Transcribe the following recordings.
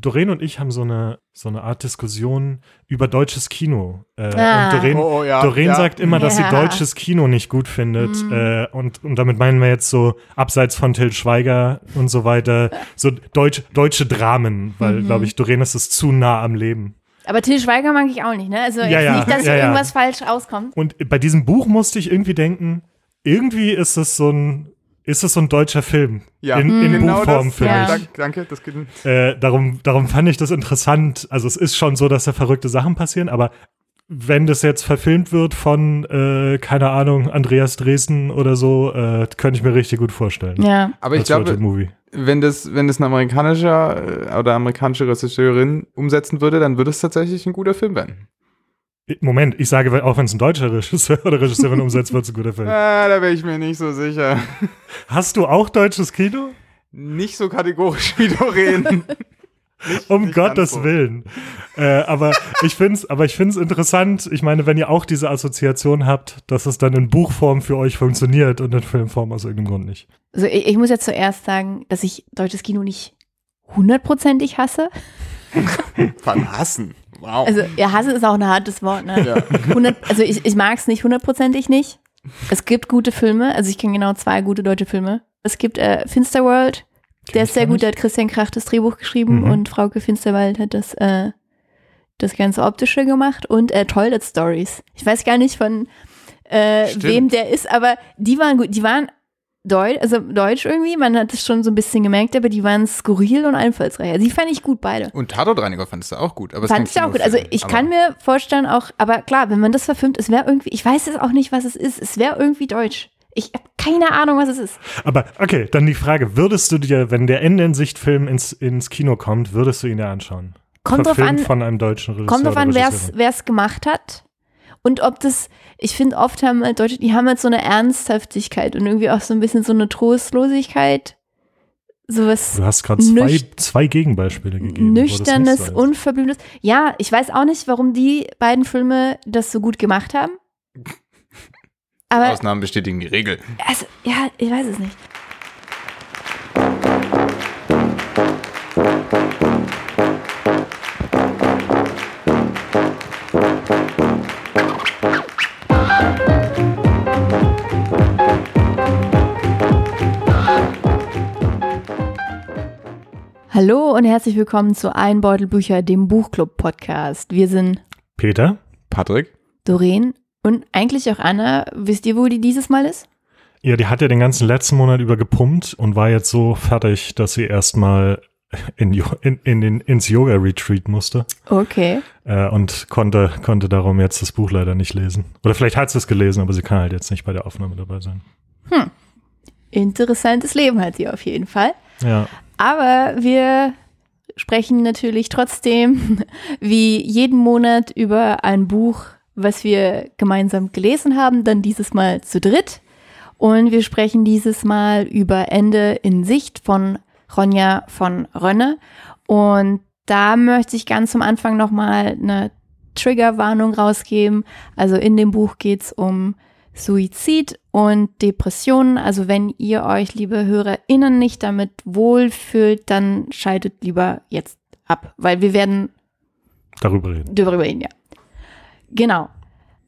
Doreen und ich haben so eine, so eine Art Diskussion über deutsches Kino. Äh, Ah. Und Doreen, Oh, oh, ja, Doreen ja. sagt immer, dass Ja. sie deutsches Kino nicht gut findet. Mhm. Äh, und, und damit meinen wir jetzt so, abseits von Till Schweiger und so weiter, so deutsch, deutsche Dramen, weil, Mhm. glaube ich, Doreen ist es zu nah am Leben. Aber Till Schweiger mag ich auch nicht, ne? Also Ja, jetzt ja, nicht, dass ja, hier ja. irgendwas falsch rauskommt. Und bei diesem Buch musste ich irgendwie denken, irgendwie ist es so ein, ist es so ein deutscher Film. Ja, in, in genau Buchform, das. finde Ja. danke, das geht. Äh, darum, darum fand ich das interessant. Also es ist schon so, dass da verrückte Sachen passieren, aber wenn das jetzt verfilmt wird von, äh, keine Ahnung, Andreas Dresden oder so, äh, könnte ich mir richtig gut vorstellen. Ja. Aber ich glaube, Movie. wenn das, wenn das ein amerikanischer äh, oder amerikanische Regisseurin umsetzen würde, dann würde es tatsächlich ein guter Film werden. Moment, ich sage, auch wenn es ein deutscher Regisseur oder Regisseurin umsetzt, wird es ein guter Film. Ah, da wäre ich mir nicht so sicher. Hast du auch deutsches Kino? Nicht so kategorisch wie Doreen. Um nicht Gottes so. Willen. Äh, aber ich finde es aber ich find's interessant. Ich meine, wenn ihr auch diese Assoziation habt, dass es dann in Buchform für euch funktioniert und in Filmform aus irgendeinem Grund nicht. Also ich, ich muss jetzt zuerst sagen, dass ich deutsches Kino nicht hundertprozentig hasse. Von hassen. Wow. Also ja, hasse ist auch ein hartes Wort, ne? ja. 100, also ich, ich mag es nicht hundertprozentig nicht. Es gibt gute Filme, also ich kenne genau zwei gute deutsche Filme. Es gibt äh, Finsterworld, der ist sehr gut, da hat Christian Krach das Drehbuch geschrieben Mhm. und Frauke Finsterwald hat das, äh, das ganze Optische gemacht und äh, Toilet Stories. Ich weiß gar nicht von äh, wem der ist, aber die waren gut, die waren Deutsch, also Deutsch irgendwie, man hat es schon so ein bisschen gemerkt, aber die waren skurril und einfallsreich. Also die fand ich gut beide. Und Tatortreiniger fandest du auch gut. Aber Fand ich auch gut. Also ich kann mir vorstellen auch, aber klar, wenn man das verfilmt, es wäre irgendwie, ich weiß es auch nicht, was es ist, es wäre irgendwie deutsch. Ich habe keine Ahnung, was es ist. Aber okay, dann die Frage, würdest du dir, wenn der Ende in Sicht-Film ins, ins Kino kommt, würdest du ihn dir anschauen? Kommt drauf an, von einem deutschen Regisseur kommt drauf an, wer es gemacht hat. Und ob das, ich finde oft haben halt Deutsche, die haben halt so eine Ernsthaftigkeit und irgendwie auch so ein bisschen so eine Trostlosigkeit. Sowas Du hast gerade zwei, zwei Gegenbeispiele gegeben. Nüchternes. Unverblümtes. Ja, ich weiß auch nicht, warum die beiden Filme das so gut gemacht haben. Aber, Ausnahmen bestätigen die Regel. also, ja, ich weiß es nicht. Hallo und herzlich willkommen zu Einbeutelbücher, dem Buchclub-Podcast. Wir sind Peter? Patrick? Doreen und eigentlich auch Anna. Wisst ihr, wo die dieses Mal ist? Ja, die hat ja den ganzen letzten Monat über gepumpt und war jetzt so fertig, dass sie erstmal in, in, in den, ins Yoga-Retreat musste Okay. äh, und konnte, konnte darum jetzt das Buch leider nicht lesen. Oder vielleicht hat sie es gelesen, aber sie kann halt jetzt nicht bei der Aufnahme dabei sein. Interessantes Leben hat sie auf jeden Fall. Ja, Aber wir sprechen natürlich trotzdem wie jeden Monat über ein Buch, was wir gemeinsam gelesen haben, dann dieses Mal zu dritt. Und wir sprechen dieses Mal über Ende in Sicht von Ronja von Rönne. Und da möchte ich ganz zum Anfang nochmal eine Triggerwarnung rausgeben. Also in dem Buch geht es um Suizid und Depressionen. Also wenn ihr euch, liebe HörerInnen, nicht damit wohlfühlt, dann schaltet lieber jetzt ab, weil wir werden darüber reden. darüber reden, ja. Genau.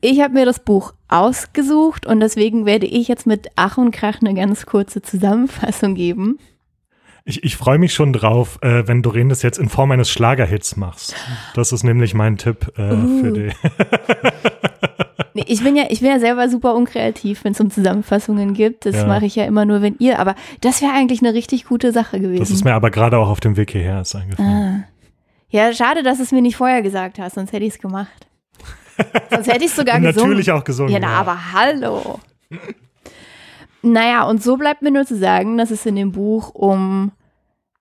Ich habe mir das Buch ausgesucht und deswegen werde ich jetzt mit Ach und Krach eine ganz kurze Zusammenfassung geben. Ich, ich freue mich schon drauf, äh, wenn Doreen das jetzt in Form eines Schlagerhits machst. Das ist nämlich mein Tipp äh, Uh. für die. Nee, ich bin ja, ich bin ja selber super unkreativ, wenn es um Zusammenfassungen gibt. Das Ja. mache ich ja immer nur, wenn ihr, aber das wäre eigentlich eine richtig gute Sache gewesen. Das ist mir aber gerade auch auf dem Weg hierher ist eingefallen. Ah. Ja, schade, dass du es mir nicht vorher gesagt hast, sonst hätte ich es gemacht. sonst hätte ich es sogar gesungen. natürlich auch gesungen. Ja, na, aber hallo. Naja, und so bleibt mir nur zu sagen, dass es in dem Buch um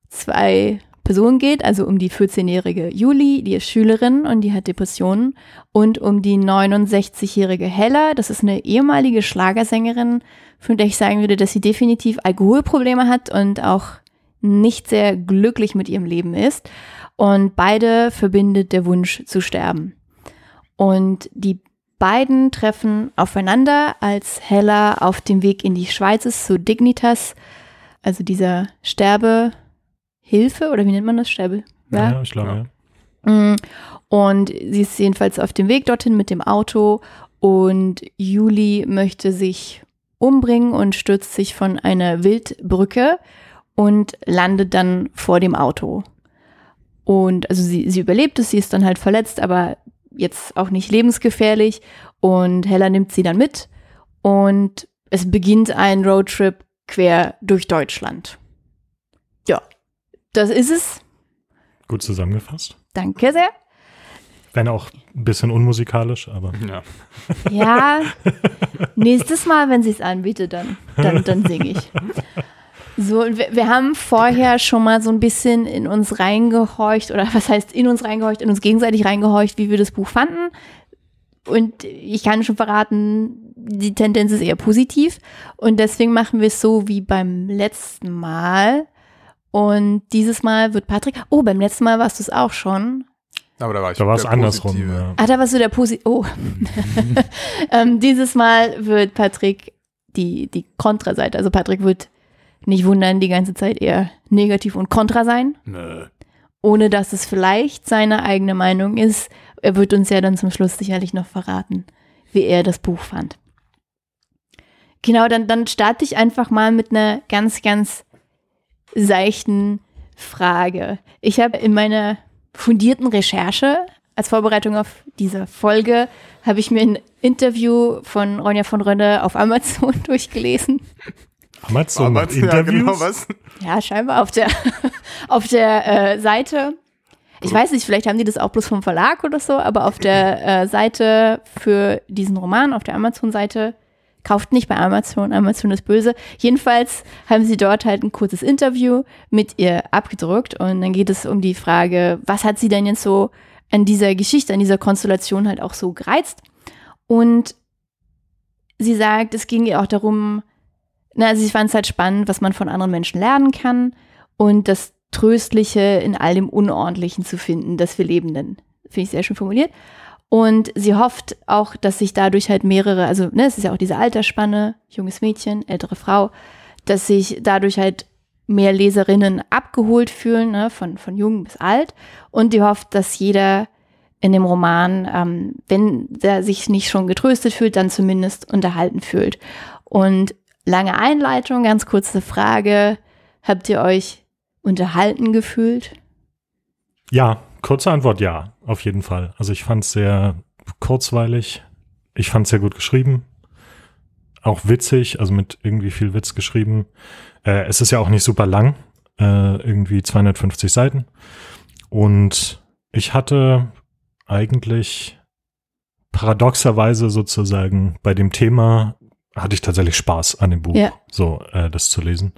zwei Personen geht, also um die 14-jährige Juli, die ist Schülerin und die hat Depressionen, und um die 69-jährige Hella, das ist eine ehemalige Schlagersängerin, von der ich sagen würde, dass sie definitiv Alkoholprobleme hat und auch nicht sehr glücklich mit ihrem Leben ist. Und beide verbindet der Wunsch zu sterben. Und die beiden treffen aufeinander, als Hella auf dem Weg in die Schweiz ist, zu Dignitas, also dieser Sterbehilfe, oder wie nennt man das? Sterbe, Ja? Ja, ich glaube, Ja. Mm, Und sie ist jedenfalls auf dem Weg dorthin mit dem Auto und Juli möchte sich umbringen und stürzt sich von einer Wildbrücke und landet dann vor dem Auto. Und also sie, sie überlebt es, sie ist dann halt verletzt, aber jetzt auch nicht lebensgefährlich. Und Hella nimmt sie dann mit und es beginnt ein Roadtrip quer durch Deutschland. Ja, das ist es. Gut zusammengefasst. Danke sehr. Wenn auch ein bisschen unmusikalisch, aber Ja. Ja, nächstes Mal, wenn sie es anbietet, dann, dann, dann singe ich. So, und wir, wir haben vorher schon mal so ein bisschen in uns reingehorcht, oder was heißt in uns reingehorcht, in uns gegenseitig reingehorcht, wie wir das Buch fanden. Und ich kann schon verraten, die Tendenz ist eher positiv. Und deswegen machen wir es so wie beim letzten Mal. Und dieses Mal wird Patrick, oh, beim letzten Mal warst du es auch schon. Aber da war ich da war es der andersrum. Ja. Ah, da warst du der Posi. Oh. ähm, dieses Mal wird Patrick die, die Kontraseite. Also Patrick wird nicht wundern, die ganze Zeit eher negativ und kontra sein, Nö. ohne dass es vielleicht seine eigene Meinung ist. Er wird uns ja dann zum Schluss sicherlich noch verraten, wie er das Buch fand. Genau, dann, dann starte ich einfach mal mit einer ganz, ganz seichten Frage. Ich habe in meiner fundierten Recherche als Vorbereitung auf diese Folge habe ich mir ein Interview von Ronja von Rönne auf Amazon durchgelesen. Amazon ja, Interviews. genau, was? Ja, scheinbar auf der, auf der äh, Seite. Ich weiß nicht, vielleicht haben die das auch bloß vom Verlag oder so, aber auf der äh, Seite für diesen Roman, auf der Amazon-Seite, kauft nicht bei Amazon, Amazon ist böse. Jedenfalls haben sie dort halt ein kurzes Interview mit ihr abgedruckt und dann geht es um die Frage, was hat sie denn jetzt so an dieser Geschichte, an dieser Konstellation halt auch so gereizt? Und sie sagt, es ging ihr auch darum, na, also sie fand es halt spannend, was man von anderen Menschen lernen kann und das Tröstliche in all dem Unordentlichen zu finden, das wir Lebenden. Finde ich sehr schön formuliert. Und sie hofft auch, dass sich dadurch halt mehrere, also ne, es ist ja auch diese Altersspanne, junges Mädchen, ältere Frau, dass sich dadurch halt mehr Leserinnen abgeholt fühlen, ne, von, von jung bis alt. Und die hofft, dass jeder in dem Roman, ähm, wenn der sich nicht schon getröstet fühlt, dann zumindest unterhalten fühlt. Und lange Einleitung, ganz kurze Frage. Habt ihr euch unterhalten gefühlt? Ja, kurze Antwort ja, auf jeden Fall. Also ich fand es sehr kurzweilig. Ich fand es sehr gut geschrieben. Auch witzig, also mit irgendwie viel Witz geschrieben. Äh, es ist ja auch nicht super lang, äh, irgendwie 250 Seiten. Und ich hatte eigentlich paradoxerweise sozusagen bei dem Thema hatte ich tatsächlich Spaß an dem Buch, Ja. so äh, das zu lesen.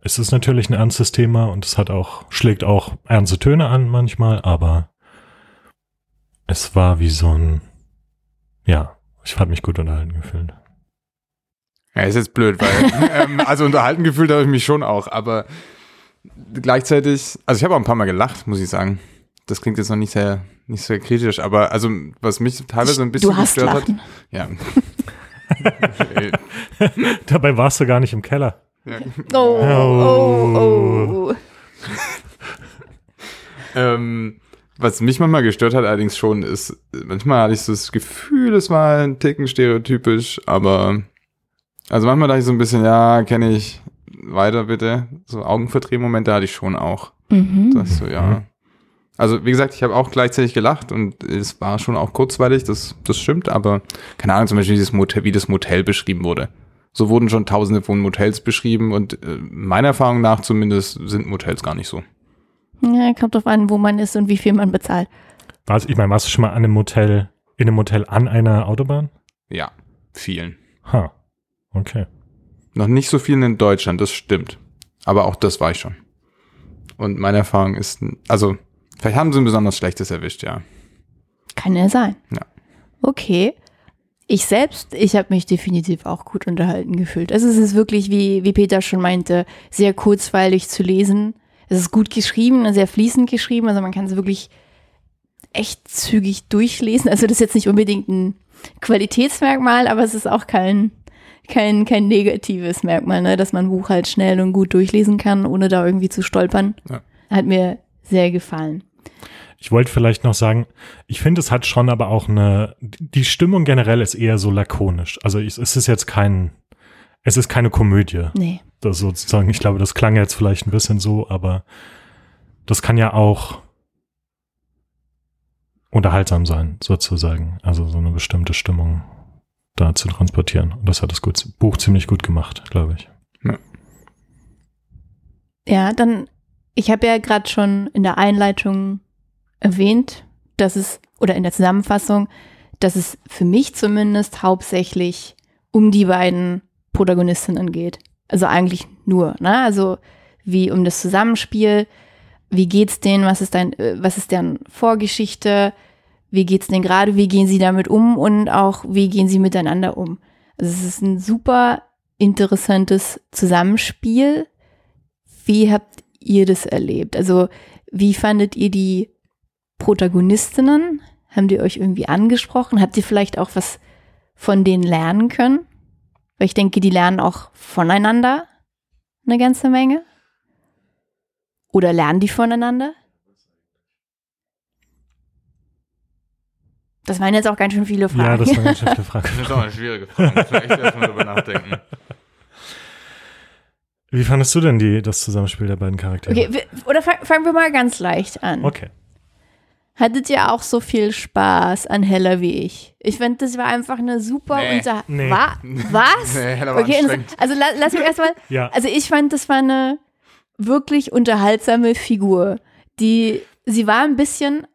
Es ist natürlich ein ernstes Thema und es hat auch, schlägt auch ernste Töne an manchmal, aber es war wie so ein, ja, ich habe mich gut unterhalten gefühlt. Ja, ist jetzt blöd, weil, ähm, also unterhalten gefühlt habe ich mich schon auch, aber gleichzeitig, also ich habe auch ein paar Mal gelacht, muss ich sagen. Das klingt jetzt noch nicht sehr, nicht sehr kritisch, aber also was mich teilweise ein bisschen du hast gestört Lachen. hat. Ja. Dabei warst du gar nicht im Keller. ja. Oh, oh, oh. Ähm, was mich manchmal gestört hat allerdings schon, ist, manchmal hatte ich so das Gefühl, es war ein Ticken stereotypisch, aber also manchmal dachte ich so ein bisschen, ja, kenne ich, weiter bitte. So Augenverdrehmomente hatte ich schon auch. Mhm. Das so, ja. Also, wie gesagt, ich habe auch gleichzeitig gelacht und es war schon auch kurzweilig, das, das stimmt, aber keine Ahnung, zum Beispiel dieses Motel, wie das Motel beschrieben wurde. So wurden schon tausende von Motels beschrieben und äh, meiner Erfahrung nach zumindest sind Motels gar nicht so. Ja, kommt drauf an, wo man ist und wie viel man bezahlt. Warst, ich meine, warst du schon mal an einem Motel, in einem Motel an einer Autobahn? Ja, vielen. Ha, okay. Noch nicht so vielen in Deutschland, das stimmt. Aber auch das war ich schon. Und meine Erfahrung ist, also, vielleicht haben sie ein besonders schlechtes erwischt, ja. Kann ja sein. Ja. Okay. Ich selbst, ich habe mich definitiv auch gut unterhalten gefühlt. Also es ist wirklich, wie, wie Peter schon meinte, sehr kurzweilig zu lesen. Es ist gut geschrieben, sehr fließend geschrieben. Also man kann es wirklich echt zügig durchlesen. Also das ist jetzt nicht unbedingt ein Qualitätsmerkmal, aber es ist auch kein, kein, kein negatives Merkmal, ne? dass man ein Buch halt schnell und gut durchlesen kann, ohne da irgendwie zu stolpern. Ja. Hat mir sehr gefallen. Ich wollte vielleicht noch sagen, ich finde, es hat schon aber auch eine, die Stimmung generell ist eher so lakonisch. Also es ist jetzt kein, es ist keine Komödie. Nee. Das sozusagen, ich glaube, das klang jetzt vielleicht ein bisschen so, aber das kann ja auch unterhaltsam sein, sozusagen. Also so eine bestimmte Stimmung da zu transportieren. Und das hat das gut, Buch ziemlich gut gemacht, glaube ich. Ja. Ja, dann, ich habe ja gerade schon in der Einleitung erwähnt, dass es, oder in der Zusammenfassung, dass es für mich zumindest hauptsächlich um die beiden Protagonistinnen geht. Also eigentlich nur, ne? Also wie um das Zusammenspiel, wie geht's denen, was ist dein, äh, was ist deren Vorgeschichte, wie geht's denen gerade, wie gehen sie damit um und auch wie gehen sie miteinander um. Also es ist ein super interessantes Zusammenspiel. Wie habt ihr das erlebt? Also wie fandet ihr die Protagonistinnen? Haben die euch irgendwie angesprochen? Habt ihr vielleicht auch was von denen lernen können? Weil ich denke, die lernen auch voneinander eine ganze Menge. Oder lernen die voneinander? Das waren jetzt auch ganz schön viele Fragen. Ja, das war ganz schön viele Fragen. Das ist auch eine schwierige Frage. Echt erstmal drüber nachdenken. Wie fandest du denn die, das Zusammenspiel der beiden Charaktere? Okay, wir- oder fang- fangen wir mal ganz leicht an. Okay. Hattet ihr auch so viel Spaß an Heller wie ich? Ich finde, das war einfach eine super Nee. Unter Nee. Wa Was? Nee, Heller war okay, anstrengend. also la lass mich erstmal. Ja. Also ich fand, das war eine wirklich unterhaltsame Figur. Die, sie war ein bisschen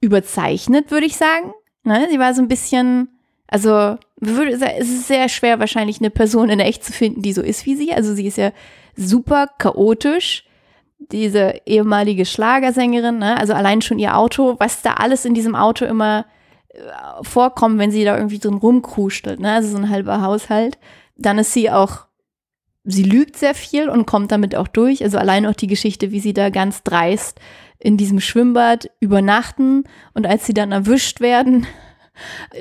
überzeichnet, würde ich sagen. Ne? Sie war so ein bisschen, also würde, es ist sehr schwer, wahrscheinlich eine Person in echt zu finden, die so ist wie sie. Also sie ist ja super chaotisch. Diese ehemalige Schlagersängerin, ne? also allein schon ihr Auto, was da alles in diesem Auto immer äh, vorkommt, wenn sie da irgendwie drin rumkruschtelt, ne? also so ein halber Haushalt. Dann ist sie auch sie lügt sehr viel und kommt damit auch durch. Also allein auch die Geschichte, wie sie da ganz dreist in diesem Schwimmbad übernachten und als sie dann erwischt werden,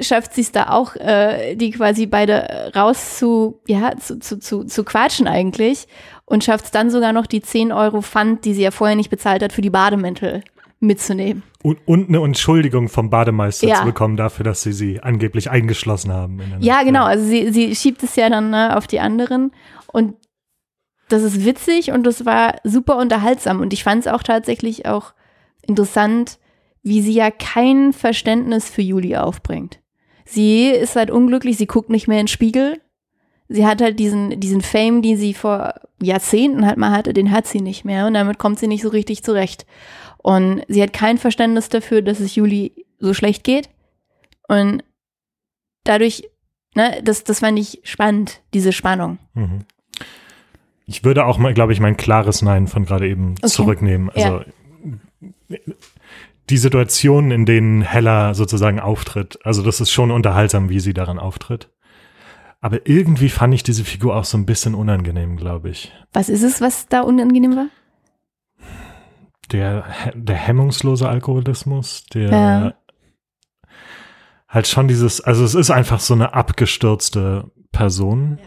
schafft sie es da auch, äh, die quasi beide raus zu, ja, zu, zu, zu, zu quatschen eigentlich und schafft es dann sogar noch die 10 Euro Pfand, die sie ja vorher nicht bezahlt hat, für die Bademäntel mitzunehmen. Und, und eine Entschuldigung vom Bademeister Ja. zu bekommen dafür, dass sie sie angeblich eingeschlossen haben. Ja, genau. Also sie, sie schiebt es ja dann ne, auf die anderen. Und das ist witzig und das war super unterhaltsam. Und ich fand es auch tatsächlich auch interessant, wie sie ja kein Verständnis für Juli aufbringt. Sie ist halt unglücklich, sie guckt nicht mehr in den Spiegel. Sie hat halt diesen, diesen Fame, den sie vor Jahrzehnten halt mal hatte, den hat sie nicht mehr. Und damit kommt sie nicht so richtig zurecht. Und sie hat kein Verständnis dafür, dass es Juli so schlecht geht. Und dadurch Ne, das, das fand ich spannend, diese Spannung. Mhm. Ich würde auch mal, glaube ich, mein klares Nein von gerade eben Okay. zurücknehmen. Ja. Die Situationen, in denen Hella sozusagen auftritt, also das ist schon unterhaltsam, wie sie daran auftritt. Aber irgendwie fand ich diese Figur auch so ein bisschen unangenehm, glaube ich. Was ist es, was da unangenehm war? Der, der hemmungslose Alkoholismus, der Ja. halt schon dieses, also es ist einfach so eine abgestürzte Person.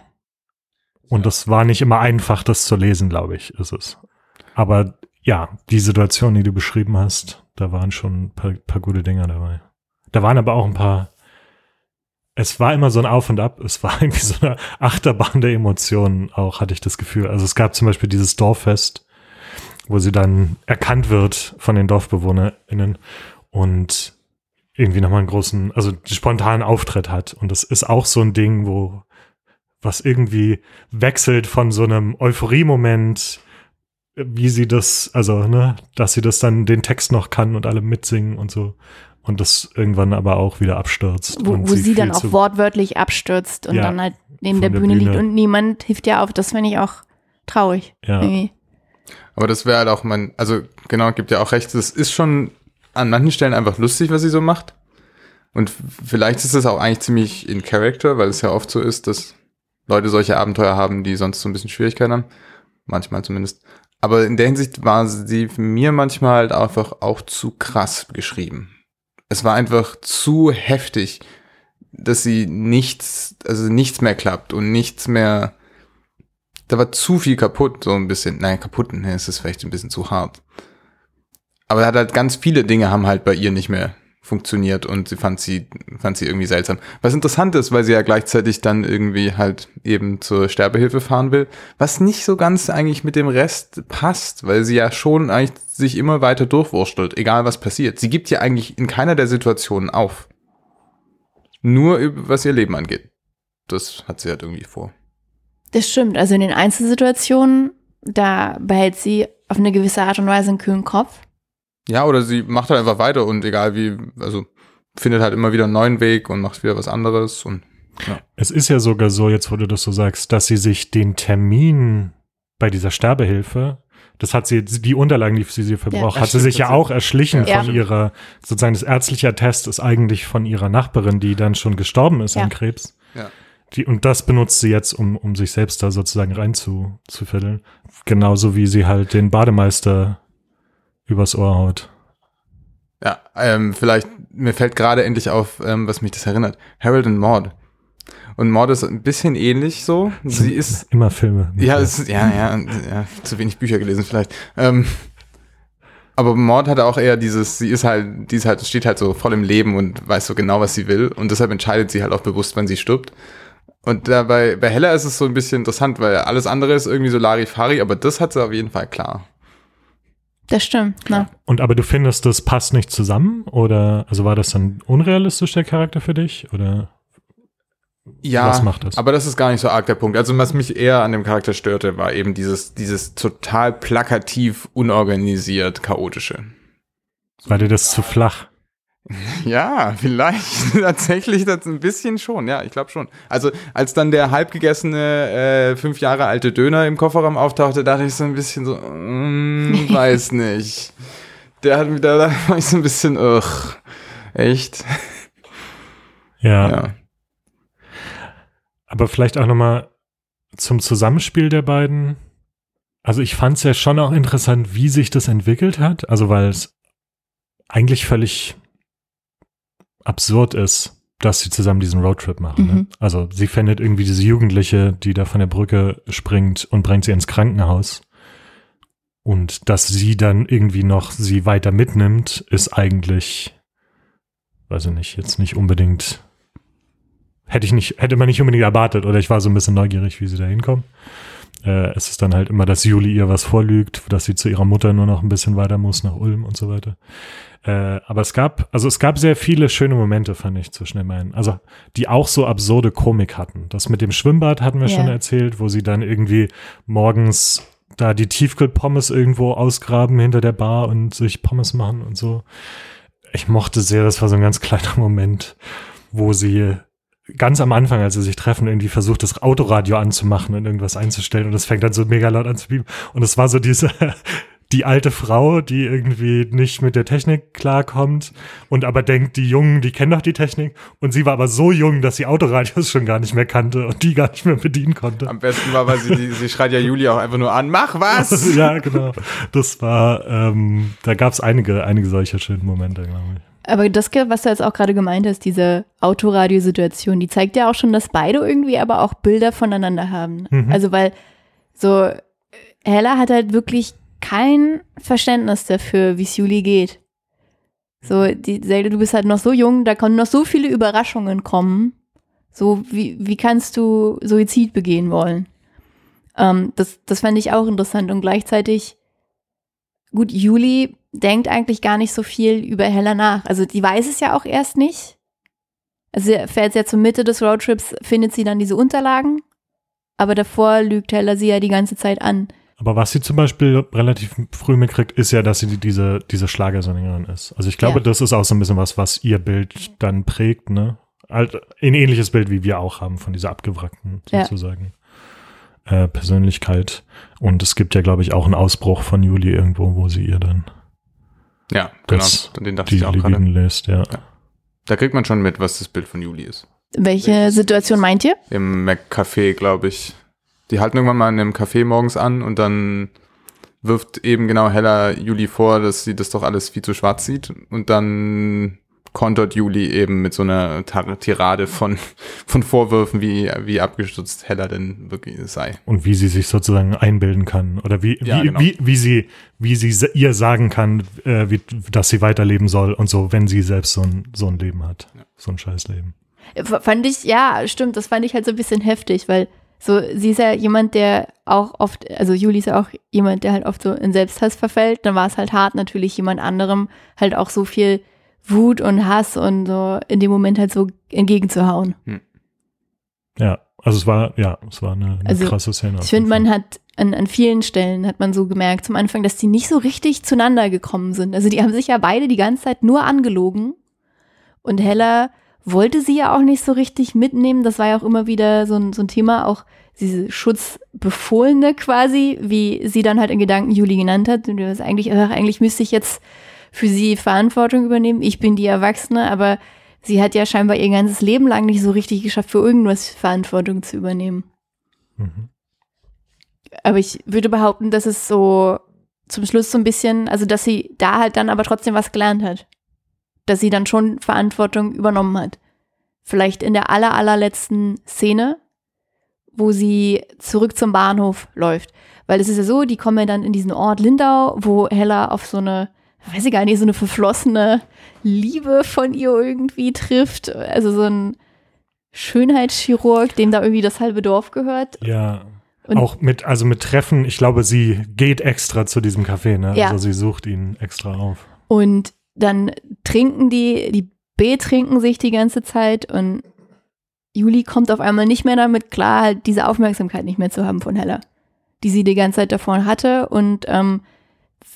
Und das war nicht immer einfach, das zu lesen, glaube ich, ist es. Aber ja, die Situation, die du beschrieben hast, da waren schon ein paar, paar gute Dinger dabei. Da waren aber auch ein paar, es war immer so ein Auf und Ab, es war irgendwie so eine Achterbahn der Emotionen auch, hatte ich das Gefühl. Also es gab zum Beispiel dieses Dorffest, wo sie dann erkannt wird von den DorfbewohnerInnen und irgendwie nochmal einen großen, also spontanen Auftritt hat. Und das ist auch so ein Ding, wo was irgendwie wechselt von so einem Euphorie-Moment, wie sie das, also, ne, dass sie das dann den Text noch kann und alle mitsingen und so. Und das irgendwann aber auch wieder abstürzt. Wo, und wo sie, dann viel auch wortwörtlich abstürzt und Ja, dann halt neben der der Bühne, liegt Bühne. und niemand hilft ihr auf. Das finde ich auch traurig. Ja. Irgendwie. Aber das wäre halt auch mein, also genau, gibt ja auch recht, es ist schon an manchen Stellen einfach lustig, was sie so macht. Und vielleicht ist es auch eigentlich ziemlich in Character, weil es ja oft so ist, dass Leute solche Abenteuer haben, die sonst so ein bisschen Schwierigkeiten haben. Manchmal zumindest. Aber in der Hinsicht war sie mir manchmal halt einfach auch zu krass geschrieben. Es war einfach zu heftig, dass sie nichts, also nichts mehr klappt und nichts mehr, da war zu viel kaputt, so ein bisschen. Nein, kaputt, ne, es ist vielleicht ein bisschen zu hart. Aber er hat halt ganz viele Dinge haben halt bei ihr nicht mehr funktioniert und sie fand sie, fand sie irgendwie seltsam. Was interessant ist, weil sie ja gleichzeitig dann irgendwie halt eben zur Sterbehilfe fahren will, was nicht so ganz eigentlich mit dem Rest passt, weil sie ja schon eigentlich sich immer weiter durchwurschtelt, egal was passiert. Sie gibt ja eigentlich in keiner der Situationen auf. Nur was ihr Leben angeht. Das hat sie halt irgendwie vor. Das stimmt. Also in den Einzelsituationen, da behält sie auf eine gewisse Art und Weise einen kühlen Kopf. Ja, oder sie macht halt einfach weiter und egal wie, also findet halt immer wieder einen neuen Weg und macht wieder was anderes und ja. Es ist ja sogar so, jetzt wo du das so sagst, dass sie sich den Termin bei dieser Sterbehilfe, das hat sie, die Unterlagen, die sie, sie verbraucht, Ja, hat sie sich ja auch erschlichen Ja. von ihrer, sozusagen das ärztliche Attest ist eigentlich von ihrer Nachbarin, die dann schon gestorben ist Ja. an Krebs. Ja. Die, und das benutzt sie jetzt, um, um sich selbst da sozusagen reinzufiddeln. Genauso wie sie halt den Bademeister übers Ohr haut. Ja, ähm, vielleicht, mir fällt gerade endlich auf, ähm, was mich das erinnert. Harold und Maud. Und Maud ist ein bisschen ähnlich so. Sie ist, Immer Filme. ja, ist, ja, ja, ja, zu wenig Bücher gelesen vielleicht. Ähm, aber Maud hatte auch eher dieses, sie ist halt, die ist halt, steht halt so voll im Leben und weiß so genau, was sie will. Und deshalb entscheidet sie halt auch bewusst, wann sie stirbt. Und dabei, bei Hella ist es so ein bisschen interessant, weil alles andere ist irgendwie so Larifari, aber das hat sie auf jeden Fall klar. Das stimmt. Ne? Und aber du findest, das passt nicht zusammen? Oder, also war das dann unrealistisch, der Charakter für dich? Oder? Ja, Was macht das? aber das ist gar nicht so arg der Punkt. Also was mich eher an dem Charakter störte, war eben dieses, dieses total plakativ, unorganisiert, chaotische. War dir das zu flach? Ja, vielleicht tatsächlich das ein bisschen schon, ja, ich glaube schon. Also als dann der halbgegessene äh, fünf Jahre alte Döner im Kofferraum auftauchte, dachte ich so ein bisschen so, mm, weiß nicht. Der hat mir da, da war ich so ein bisschen, ugh, echt? Ja. Ja. Aber vielleicht auch nochmal zum Zusammenspiel der beiden. Also ich fand es ja schon auch interessant, wie sich das entwickelt hat. Also weil es eigentlich völlig absurd ist, dass sie zusammen diesen Roadtrip machen. Ne? Mhm. Also sie findet irgendwie diese Jugendliche, die da von der Brücke springt und bringt sie ins Krankenhaus. Und dass sie dann irgendwie noch sie weiter mitnimmt, ist eigentlich, weiß ich nicht, jetzt nicht unbedingt hätte ich nicht, hätte man nicht unbedingt erwartet oder ich war so ein bisschen neugierig, wie sie da hinkommen. Äh, es ist dann halt immer, dass Juli ihr was vorlügt, dass sie zu ihrer Mutter nur noch ein bisschen weiter muss nach Ulm und so weiter. Äh, aber es gab, also es gab sehr viele schöne Momente, fand ich, zwischen den beiden. Also, die auch so absurde Komik hatten. Das mit dem Schwimmbad hatten wir Ja. schon erzählt, wo sie dann irgendwie morgens da die Tiefkühlpommes irgendwo ausgraben hinter der Bar und sich Pommes machen und so. Ich mochte sehr, das war so ein ganz kleiner Moment, wo sie ganz am Anfang, als sie sich treffen, irgendwie versucht, das Autoradio anzumachen und irgendwas einzustellen und es fängt dann so mega laut an zu piepen. Und es war so diese, die alte Frau, die irgendwie nicht mit der Technik klarkommt und aber denkt, die Jungen, die kennen doch die Technik. Und sie war aber so jung, dass sie Autoradios schon gar nicht mehr kannte und die gar nicht mehr bedienen konnte. Am besten war, weil sie, die, sie schreit ja Juli auch einfach nur an, mach was! ja, genau. Das war, ähm, da gab es einige, einige solcher schönen Momente, glaube ich. Aber das, was du jetzt auch gerade gemeint hast, diese Autoradiosituation, die zeigt ja auch schon, dass beide irgendwie aber auch Bilder voneinander haben. Mhm. Also weil so äh, Hella hat halt wirklich kein Verständnis dafür, wie es Juli geht. So, die Zelda, du bist halt noch so jung, da können noch so viele Überraschungen kommen. So, wie, wie kannst du Suizid begehen wollen? Ähm, das, das fand ich auch interessant und gleichzeitig, gut, Juli denkt eigentlich gar nicht so viel über Hella nach. Also die weiß es ja auch erst nicht. Also sie fährt ja zur Mitte des Roadtrips, findet sie dann diese Unterlagen, aber davor lügt Hella sie ja die ganze Zeit an. Aber was sie zum Beispiel relativ früh mitkriegt, ist ja, dass sie die- diese, diese Schlagersängerin ist. Also ich glaube, Ja. das ist auch so ein bisschen was, was ihr Bild dann prägt, ne? Ein ähnliches Bild, wie wir auch haben von dieser abgewrackten, Ja. sozusagen, äh, Persönlichkeit. Und es gibt ja, glaube ich, auch einen Ausbruch von Juli irgendwo, wo sie ihr dann Ja, genau, das, den dachte die ich auch gerade. lässt, ja. Da kriegt man schon mit, was das Bild von Juli ist. Welche Situation meint ihr? Im Mac-Café, glaube ich. Die halten irgendwann mal in einem Café morgens an und dann wirft eben genau Hella Juli vor, dass sie das doch alles viel zu schwarz sieht. Und dann kontert Juli eben mit so einer Tirade von, von Vorwürfen, wie, wie abgestürzt Hella denn wirklich sei. Und wie sie sich sozusagen einbilden kann. Oder wie, Ja, wie, genau. wie, wie sie, wie sie ihr sagen kann, äh, wie, dass sie weiterleben soll und so, wenn sie selbst so ein, so ein Leben hat. So ein Scheißleben. F- Fand ich, ja, stimmt, das fand ich halt so ein bisschen heftig, weil so, sie ist ja jemand, der auch oft, also Juli ist ja auch jemand, der halt oft so in Selbsthass verfällt. Dann war es halt hart, natürlich jemand anderem halt auch so viel Wut und Hass und so in dem Moment halt so entgegenzuhauen. Ja, also es war, ja, es war eine, eine Also, krasse Szene. Ich finde, man hat an, an vielen Stellen hat man so gemerkt zum Anfang, dass die nicht so richtig zueinander gekommen sind. Also die haben sich ja beide die ganze Zeit nur angelogen und Hella wollte sie ja auch nicht so richtig mitnehmen. Das war ja auch immer wieder so ein, so ein Thema, auch diese Schutzbefohlene quasi, wie sie dann halt in Gedanken Juli genannt hat. Und das eigentlich, ach, eigentlich müsste ich jetzt für sie Verantwortung übernehmen. Ich bin die Erwachsene, aber sie hat ja scheinbar ihr ganzes Leben lang nicht so richtig geschafft, für irgendwas Verantwortung zu übernehmen. Mhm. Aber ich würde behaupten, dass es so zum Schluss so ein bisschen, also dass sie da halt dann aber trotzdem was gelernt hat. Dass sie dann schon Verantwortung übernommen hat. Vielleicht in der aller, allerletzten Szene, wo sie zurück zum Bahnhof läuft. Weil es ist ja so, die kommen ja dann in diesen Ort Lindau, wo Hella auf so eine, weiß ich gar nicht, so eine verflossene Liebe von ihr irgendwie trifft. Also so ein Schönheitschirurg, dem da irgendwie das halbe Dorf gehört. Ja. Und- auch mit, also mit Treffen, ich glaube, sie geht extra zu diesem Café, ne? Ja. Also sie sucht ihn extra auf. Und dann trinken die, die betrinken sich die ganze Zeit und Juli kommt auf einmal nicht mehr damit klar, halt diese Aufmerksamkeit nicht mehr zu haben von Hella, die sie die ganze Zeit davon hatte und ähm,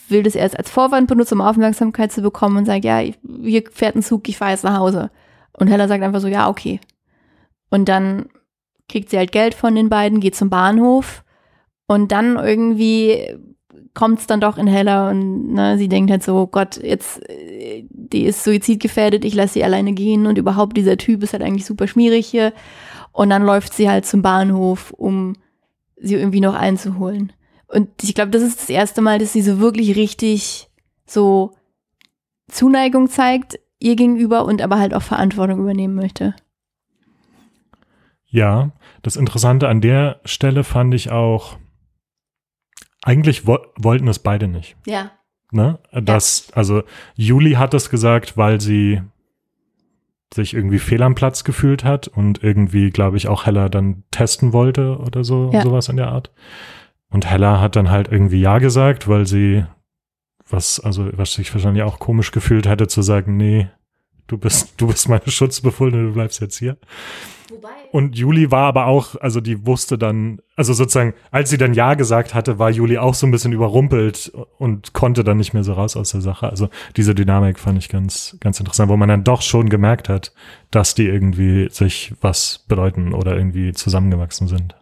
will das erst als Vorwand benutzen, um Aufmerksamkeit zu bekommen und sagt, ja, hier fährt ein Zug, ich fahre jetzt nach Hause. Und Hella sagt einfach so, ja, okay. Und dann kriegt sie halt Geld von den beiden, geht zum Bahnhof und dann irgendwie kommt es dann doch in Hella und ne, sie denkt halt so, Gott, jetzt, äh, die ist suizidgefährdet, ich lasse sie alleine gehen und überhaupt dieser Typ ist halt eigentlich super schmierig hier. Und dann läuft sie halt zum Bahnhof, um sie irgendwie noch einzuholen. Und ich glaube, das ist das erste Mal, dass sie so wirklich richtig so Zuneigung zeigt ihr gegenüber und aber halt auch Verantwortung übernehmen möchte. Ja, das Interessante an der Stelle fand ich auch, eigentlich wo wollten es beide nicht. Ja. Ne? Das, also Juli hat es gesagt, weil sie sich irgendwie fehl am Platz gefühlt hat und irgendwie, glaube ich, auch Hella dann testen wollte oder so, Ja. sowas in der Art. Und Hella hat dann halt irgendwie Ja gesagt, weil sie was, also was sich wahrscheinlich auch komisch gefühlt hätte, zu sagen, nee, du bist, du bist meine Schutzbefohlene, du bleibst jetzt hier. Wobei. Und Juli war aber auch, also die wusste dann, also sozusagen, als sie dann Ja gesagt hatte, war Juli auch so ein bisschen überrumpelt und konnte dann nicht mehr so raus aus der Sache. Also diese Dynamik fand ich ganz, ganz interessant, wo man dann doch schon gemerkt hat, dass die irgendwie sich was bedeuten oder irgendwie zusammengewachsen sind.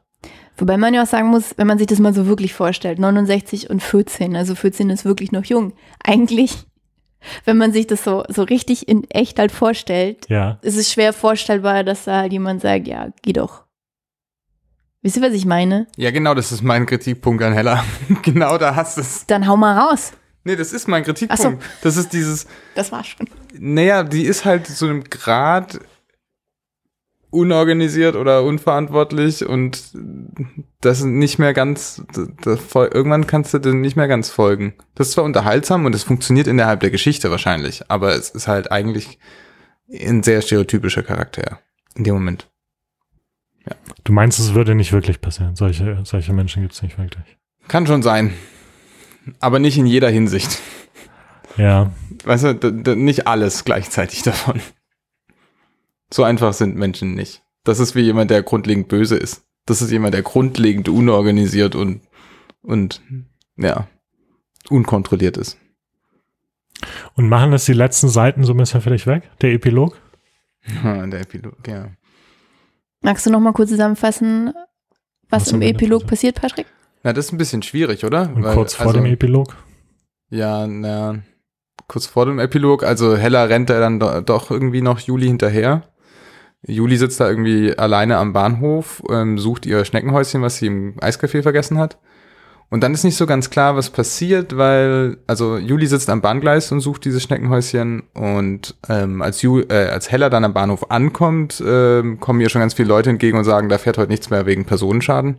Wobei man ja auch sagen muss, wenn man sich das mal so wirklich vorstellt, 69 und 14, also 14 ist wirklich noch jung. Eigentlich, wenn man sich das so, so richtig in echt halt vorstellt, Ja, ist es schwer vorstellbar, dass da halt jemand sagt, ja, geh doch. Wisst ihr, was ich meine? Ja, genau, das ist mein Kritikpunkt an Hella. genau da hast du es. Dann hau mal raus. Nee, das ist mein Kritikpunkt. Ach so. Das ist dieses, Das war's schon. naja, die ist halt zu einem Grad unorganisiert oder unverantwortlich und das nicht mehr ganz, das, das, irgendwann kannst du dem nicht mehr ganz folgen. Das ist zwar unterhaltsam und es funktioniert innerhalb der Geschichte wahrscheinlich, aber es ist halt eigentlich ein sehr stereotypischer Charakter in dem Moment. du meinst, es würde nicht wirklich passieren. Solche, solche Menschen gibt es nicht wirklich. Kann schon sein, aber nicht in jeder Hinsicht. Ja, Weißt du, nicht alles gleichzeitig davon. So einfach sind Menschen nicht. Das ist wie jemand, der grundlegend böse ist. Das ist jemand, der grundlegend unorganisiert und, und, ja, unkontrolliert ist. und machen das die letzten Seiten so ein bisschen für dich weg? Der Epilog? Ja, der Epilog, ja. Magst du noch mal kurz zusammenfassen, was, Was im Epilog passiert? passiert, Patrick? Na, das ist ein bisschen schwierig, oder? Und Weil, kurz vor also, dem Epilog? Ja, na, kurz vor dem Epilog, also Hella rennt er dann do, doch irgendwie noch Juli hinterher. Juli sitzt da irgendwie alleine am Bahnhof, ähm, sucht ihr Schneckenhäuschen, was sie im Eiscafé vergessen hat. Und dann ist nicht so ganz klar, was passiert, weil, also Juli sitzt am Bahngleis und sucht dieses Schneckenhäuschen und ähm, als, Ju, äh, als Heller dann am Bahnhof ankommt, ähm, kommen ihr schon ganz viele Leute entgegen und sagen, da fährt heute nichts mehr wegen Personenschaden.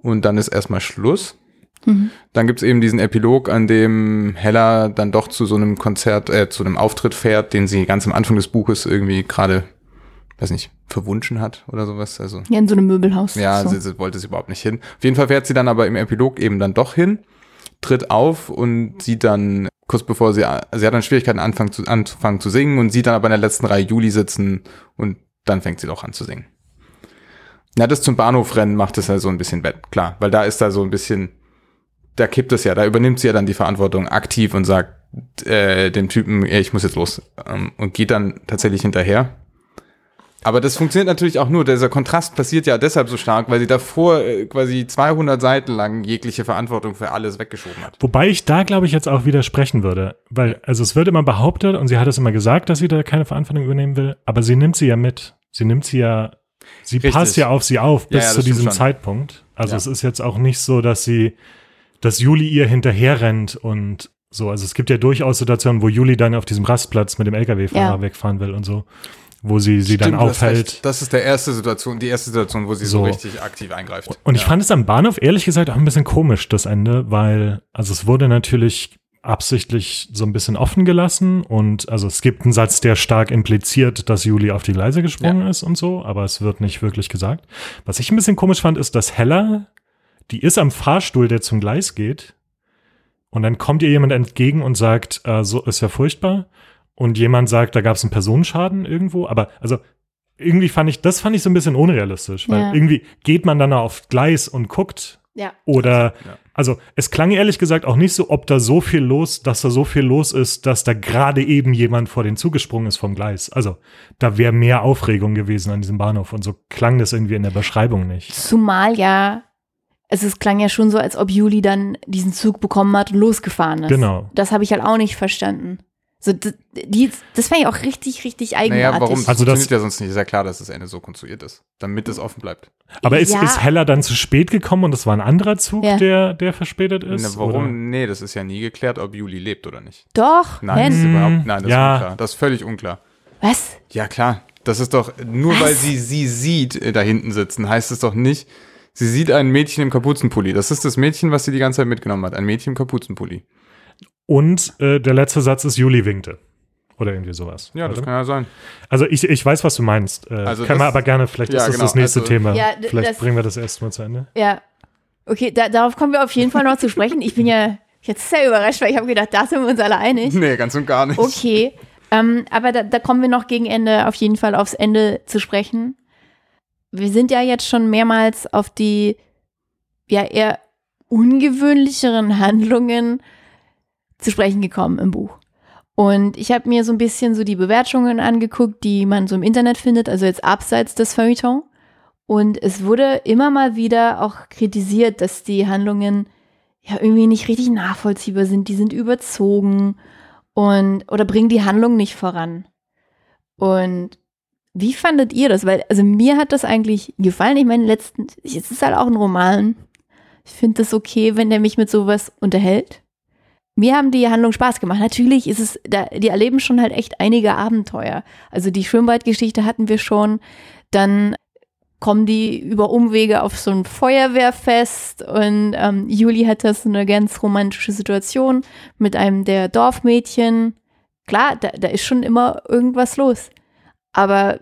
Und dann ist erstmal Schluss. Mhm. Dann gibt's eben diesen Epilog, an dem Hella dann doch zu so einem Konzert, äh, zu einem Auftritt fährt, den sie ganz am Anfang des Buches irgendwie gerade, weiß nicht, verwunschen hat oder sowas. Also Ja, in so einem Möbelhaus. ja, so. sie, sie wollte sie überhaupt nicht hin. Auf jeden Fall fährt sie dann aber im Epilog eben dann doch hin, tritt auf und sieht dann, kurz bevor sie, sie hat dann Schwierigkeiten anfangen zu, anzufangen zu singen und sieht dann aber in der letzten Reihe Juli sitzen und dann fängt sie doch an zu singen. Ja, das zum Bahnhofrennen macht es ja so ein bisschen wett, klar, weil da ist da so ein bisschen, da kippt es ja, da übernimmt sie ja dann die Verantwortung aktiv und sagt äh, dem Typen, ey, ich muss jetzt los ähm, und geht dann tatsächlich hinterher. Aber das funktioniert natürlich auch nur, dieser Kontrast passiert ja deshalb so stark, weil sie davor äh, quasi 200 Seiten lang jegliche Verantwortung für alles weggeschoben hat. Wobei ich da, glaube ich, jetzt auch widersprechen würde. Weil, also es wird immer behauptet und sie hat es immer gesagt, dass sie da keine Verantwortung übernehmen will, aber sie nimmt sie ja mit. Sie nimmt sie ja, sie Richtig. passt ja auf sie auf Ja, bis ja, zu das stimmt diesem schon. Zeitpunkt. Also Ja. es ist jetzt auch nicht so, dass sie, dass Juli ihr hinterher rennt und so. Also es gibt ja durchaus Situationen, wo Juli dann auf diesem Rastplatz mit dem LKW-Fahrer Ja. wegfahren will und so, wo sie sie dann Stimmt, hast aufhält. Das ist der erste Situation, die erste Situation, wo sie so, So. richtig aktiv eingreift. Und ich ja. fand es am Bahnhof ehrlich gesagt auch ein bisschen komisch, das Ende, weil, also es wurde natürlich absichtlich so ein bisschen offen gelassen und also es gibt einen Satz, der stark impliziert, dass Juli auf die Gleise gesprungen ist und so, aber es wird nicht wirklich gesagt. Was ich ein bisschen komisch fand, ist, dass Hella, die ist am Fahrstuhl, der zum Gleis geht und dann kommt ihr jemand entgegen und sagt, äh, so ist ja furchtbar und jemand sagt, da gab es einen Personenschaden irgendwo, aber also irgendwie fand ich, das fand ich so ein bisschen unrealistisch, weil Ja. irgendwie geht man dann auf Gleis und guckt ja. oder, Ja. also es klang ehrlich gesagt auch nicht so, ob da so viel los, dass da so viel los ist, dass da gerade eben jemand vor den zugesprungen ist vom Gleis. Also da wäre mehr Aufregung gewesen an diesem Bahnhof und so klang das irgendwie in der Beschreibung nicht. Zumal ja, also es klang ja schon so, als ob Juli dann diesen Zug bekommen hat und losgefahren ist. Genau. Das habe ich halt auch nicht verstanden. So, die, das fand ich auch richtig, richtig eigenartig. Naja, warum? Das Also das- funktioniert ja sonst nicht. Ist ja klar, dass das Ende so konstruiert ist, damit es offen bleibt. Aber ist, Ja. ist Hella dann zu spät gekommen und es war ein anderer Zug, Ja. der, der verspätet Na, ist? warum? Oder? Nee, das ist ja nie geklärt, ob Juli lebt oder nicht. Doch, Nein, das ist überhaupt, nein, das Ja. ist unklar. Das ist völlig unklar. Was? Ja, klar. Das ist doch, nur Was? weil sie sie sieht, äh, da hinten sitzen, heißt es doch nicht, sie sieht ein Mädchen im Kapuzenpulli. Das ist das Mädchen, was sie die ganze Zeit mitgenommen hat. Ein Mädchen im Kapuzenpulli. Und äh, der letzte Satz ist Juli winkte. Oder irgendwie sowas. Ja, das oder? kann ja sein. Also ich, ich weiß, was du meinst. Äh, Also können wir das- aber gerne, vielleicht Ja, ist das genau, das nächste also- Thema. Ja, vielleicht das- bringen wir das erst mal zu Ende. Ja. Okay, da, darauf kommen wir auf jeden Fall noch zu sprechen. Ich bin ja jetzt sehr überrascht, weil ich habe gedacht, da sind wir uns alle einig. Nee, ganz und gar nicht. Okay, ähm, aber da, da kommen wir noch gegen Ende auf jeden Fall aufs Ende zu sprechen. Wir sind ja jetzt schon mehrmals auf die ja eher ungewöhnlicheren Handlungen zu sprechen gekommen im Buch. Und ich habe mir so ein bisschen so die Bewertungen angeguckt, die man so im Internet findet, also jetzt abseits des Feuilleton. Und es wurde immer mal wieder auch kritisiert, dass die Handlungen ja irgendwie nicht richtig nachvollziehbar sind. Die sind überzogen und oder bringen die Handlung nicht voran. Und wie fandet ihr das? Weil, also mir hat das eigentlich gefallen. Ich meine, letzten, es ist halt auch ein Roman. Ich finde das okay, wenn der mich mit sowas unterhält. Mir haben die Handlungen Spaß gemacht. Natürlich ist es, da, die erleben schon halt echt einige Abenteuer. Also die Schwimmbadgeschichte hatten wir schon. Dann kommen die über Umwege auf so ein Feuerwehrfest und ähm, Juli hat das eine ganz romantische Situation mit einem der Dorfmädchen. Klar, da, da ist schon immer irgendwas los. Aber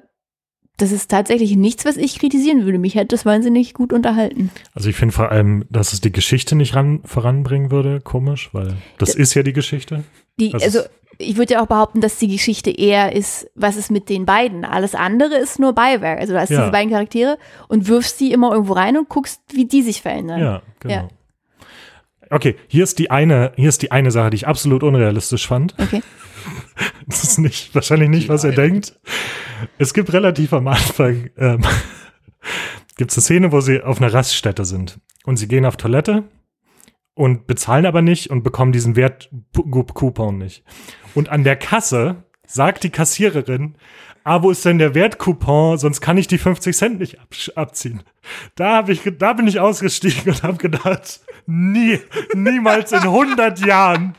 das ist tatsächlich nichts, was ich kritisieren würde. Mich hätte das wahnsinnig gut unterhalten. Also ich finde vor allem, dass es die Geschichte nicht ran, voranbringen würde, komisch, weil das ist ja die Geschichte. Die, Das also ist- ich würde ja auch behaupten, dass die Geschichte eher ist, was ist mit den beiden. Alles andere ist nur Beiwerk. Also du hast Ja. diese beiden Charaktere und wirfst die immer irgendwo rein und guckst, wie die sich verändern. Ja, genau. Ja. Okay, hier ist die eine, hier ist die eine Sache, die ich absolut unrealistisch fand. Okay. Das ist nicht, wahrscheinlich nicht, was ihr denkt. Es gibt relativ am Anfang, ähm, gibt es eine Szene, wo sie auf einer Raststätte sind und sie gehen auf Toilette und bezahlen aber nicht und bekommen diesen Wert-Coupon nicht. Und an der Kasse sagt die Kassiererin, ah, wo ist denn der Wertcoupon? Sonst kann ich die 50 Cent nicht ab abziehen. Da, hab ich, da bin ich ausgestiegen und habe gedacht, nie, niemals in 100 Jahren,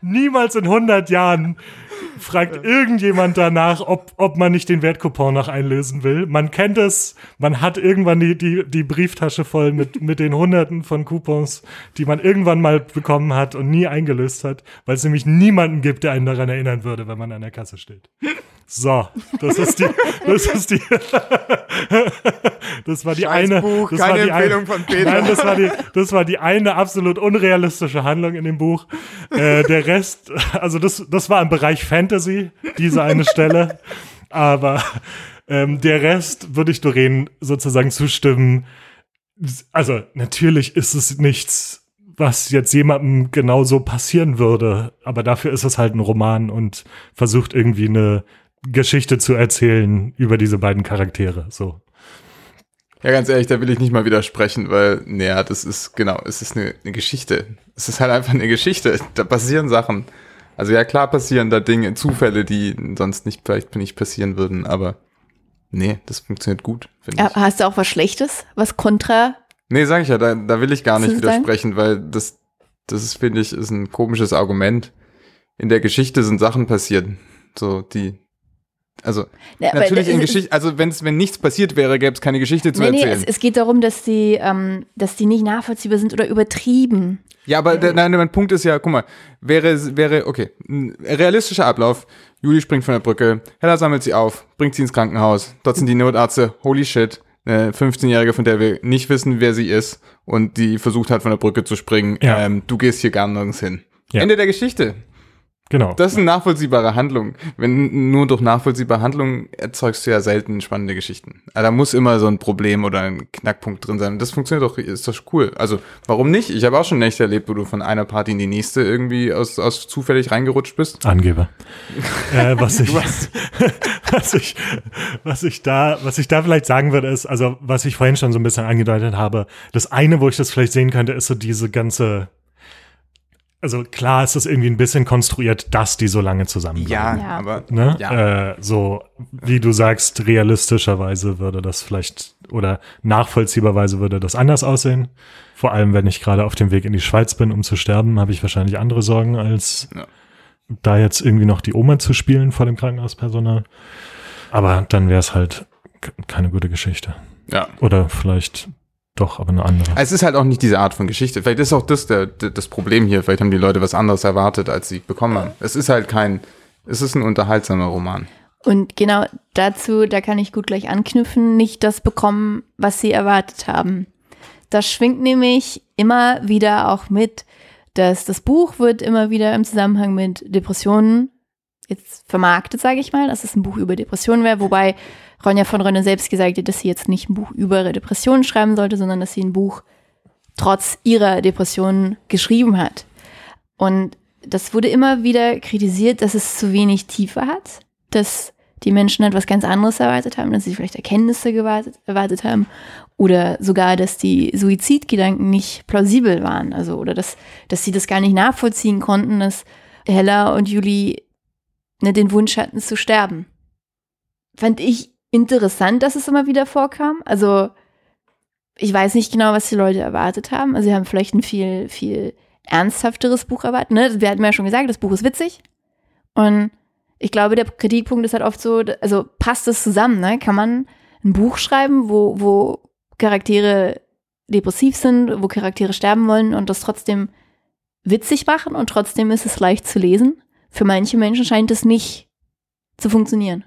niemals in 100 Jahren fragt irgendjemand danach, ob, ob man nicht den Wertcoupon noch einlösen will. Man kennt es, man hat irgendwann die, die, die Brieftasche voll mit, mit den Hunderten von Coupons, die man irgendwann mal bekommen hat und nie eingelöst hat, weil es nämlich niemanden gibt, der einen daran erinnern würde, wenn man an der Kasse steht. So, das ist die, das ist die, das war die eine, Buch, das keine war die Empfehlung Peter. Nein, das war die, das war die eine absolut unrealistische Handlung in dem Buch. Äh, der Rest, also das, das war im Bereich Fantasy, diese eine Stelle, aber ähm, der Rest würde ich Doreen sozusagen zustimmen. Also natürlich ist es nichts, was jetzt jemandem genauso passieren würde, aber dafür ist es halt ein Roman und versucht irgendwie eine Geschichte zu erzählen über diese beiden Charaktere. So. Ja, ganz ehrlich, da will ich nicht mal widersprechen, weil, naja, das ist, genau, es ist eine, eine Geschichte. Es ist halt einfach eine Geschichte. Da passieren Sachen. Also ja, klar passieren da Dinge, Zufälle, die sonst nicht vielleicht nicht passieren würden, aber nee, das funktioniert gut, finde Ja, ich. hast du auch was Schlechtes? Was kontra? Nee, sag ich ja, da, da will ich gar nicht Zu sagen? widersprechen, weil das, das ist, finde ich, ist ein komisches Argument. In der Geschichte sind Sachen passiert, so die, also Ja, natürlich in es- Geschichte, also wenn's, wenn nichts passiert wäre, gäbe es keine Geschichte zu Nee, nee, erzählen. es, es geht darum, dass die, ähm, dass die nicht nachvollziehbar sind oder übertrieben. Ja, aber der, nein, mein Punkt ist ja, guck mal, wäre, wäre, okay, ein realistischer Ablauf. Juli springt von der Brücke, Hella sammelt sie auf, bringt sie ins Krankenhaus. Dort sind die Notärzte, holy shit, eine 15-Jährige, von der wir nicht wissen, wer sie ist und die versucht hat, von der Brücke zu springen. Ja. Ähm, du gehst hier gar nirgends hin. Ja. Ende der Geschichte. Genau. Das ist eine nachvollziehbare Handlung. Wenn nur durch nachvollziehbare Handlung erzeugst du ja selten spannende Geschichten. Aber da muss immer so ein Problem oder ein Knackpunkt drin sein. Das funktioniert doch, ist doch cool. Also, warum nicht? Ich habe auch schon Nächte erlebt, wo du von einer Party in die nächste irgendwie aus, aus zufällig reingerutscht bist. Angeber. äh, was, ich, was, ich, was, ich da, was ich da vielleicht sagen würde, ist, also was ich vorhin schon so ein bisschen angedeutet habe, das eine, wo ich das vielleicht sehen könnte, ist so diese ganze, also klar ist es irgendwie ein bisschen konstruiert, dass die so lange zusammenbleiben. Ja, Ja. aber Ne? Ja. Äh, so, wie du sagst, realistischerweise würde das vielleicht oder nachvollziehbarweise würde das anders aussehen. Vor allem, wenn ich gerade auf dem Weg in die Schweiz bin, um zu sterben, habe ich wahrscheinlich andere Sorgen, als Ja. da jetzt irgendwie noch die Oma zu spielen vor dem Krankenhauspersonal. Aber dann wäre es halt keine gute Geschichte. ja. Oder vielleicht doch, aber eine andere. Es ist halt auch nicht diese Art von Geschichte. Vielleicht ist auch das der, der, das Problem hier. Vielleicht haben die Leute was anderes erwartet, als sie bekommen haben. Es ist halt kein, es ist ein unterhaltsamer Roman. Und genau dazu, da kann ich gut gleich anknüpfen, nicht das bekommen, was sie erwartet haben. Das schwingt nämlich immer wieder auch mit, dass das Buch wird immer wieder im Zusammenhang mit Depressionen jetzt vermarktet, sage ich mal, dass es ein Buch über Depressionen wäre, wobei Ronja von Rönne selbst gesagt hat, dass sie jetzt nicht ein Buch über ihre Depressionen schreiben sollte, sondern dass sie ein Buch trotz ihrer Depressionen geschrieben hat. Und das wurde immer wieder kritisiert, dass es zu wenig Tiefe hat, dass die Menschen etwas ganz anderes erwartet haben, dass sie vielleicht Erkenntnisse gewartet, erwartet haben oder sogar, dass die Suizidgedanken nicht plausibel waren, also oder dass, dass sie das gar nicht nachvollziehen konnten, dass Hella und Juli ne, den Wunsch hatten zu sterben. Fand ich interessant, dass es immer wieder vorkam. Also ich weiß nicht genau, was die Leute erwartet haben. Also sie haben vielleicht ein viel, viel ernsthafteres Buch erwartet. Ne? Wir hatten ja schon gesagt, das Buch ist witzig. Und ich glaube, der Kritikpunkt ist halt oft so, also passt es zusammen, ne? Kann man ein Buch schreiben, wo, wo Charaktere depressiv sind, wo Charaktere sterben wollen und das trotzdem witzig machen und trotzdem ist es leicht zu lesen? Für manche Menschen scheint es nicht zu funktionieren.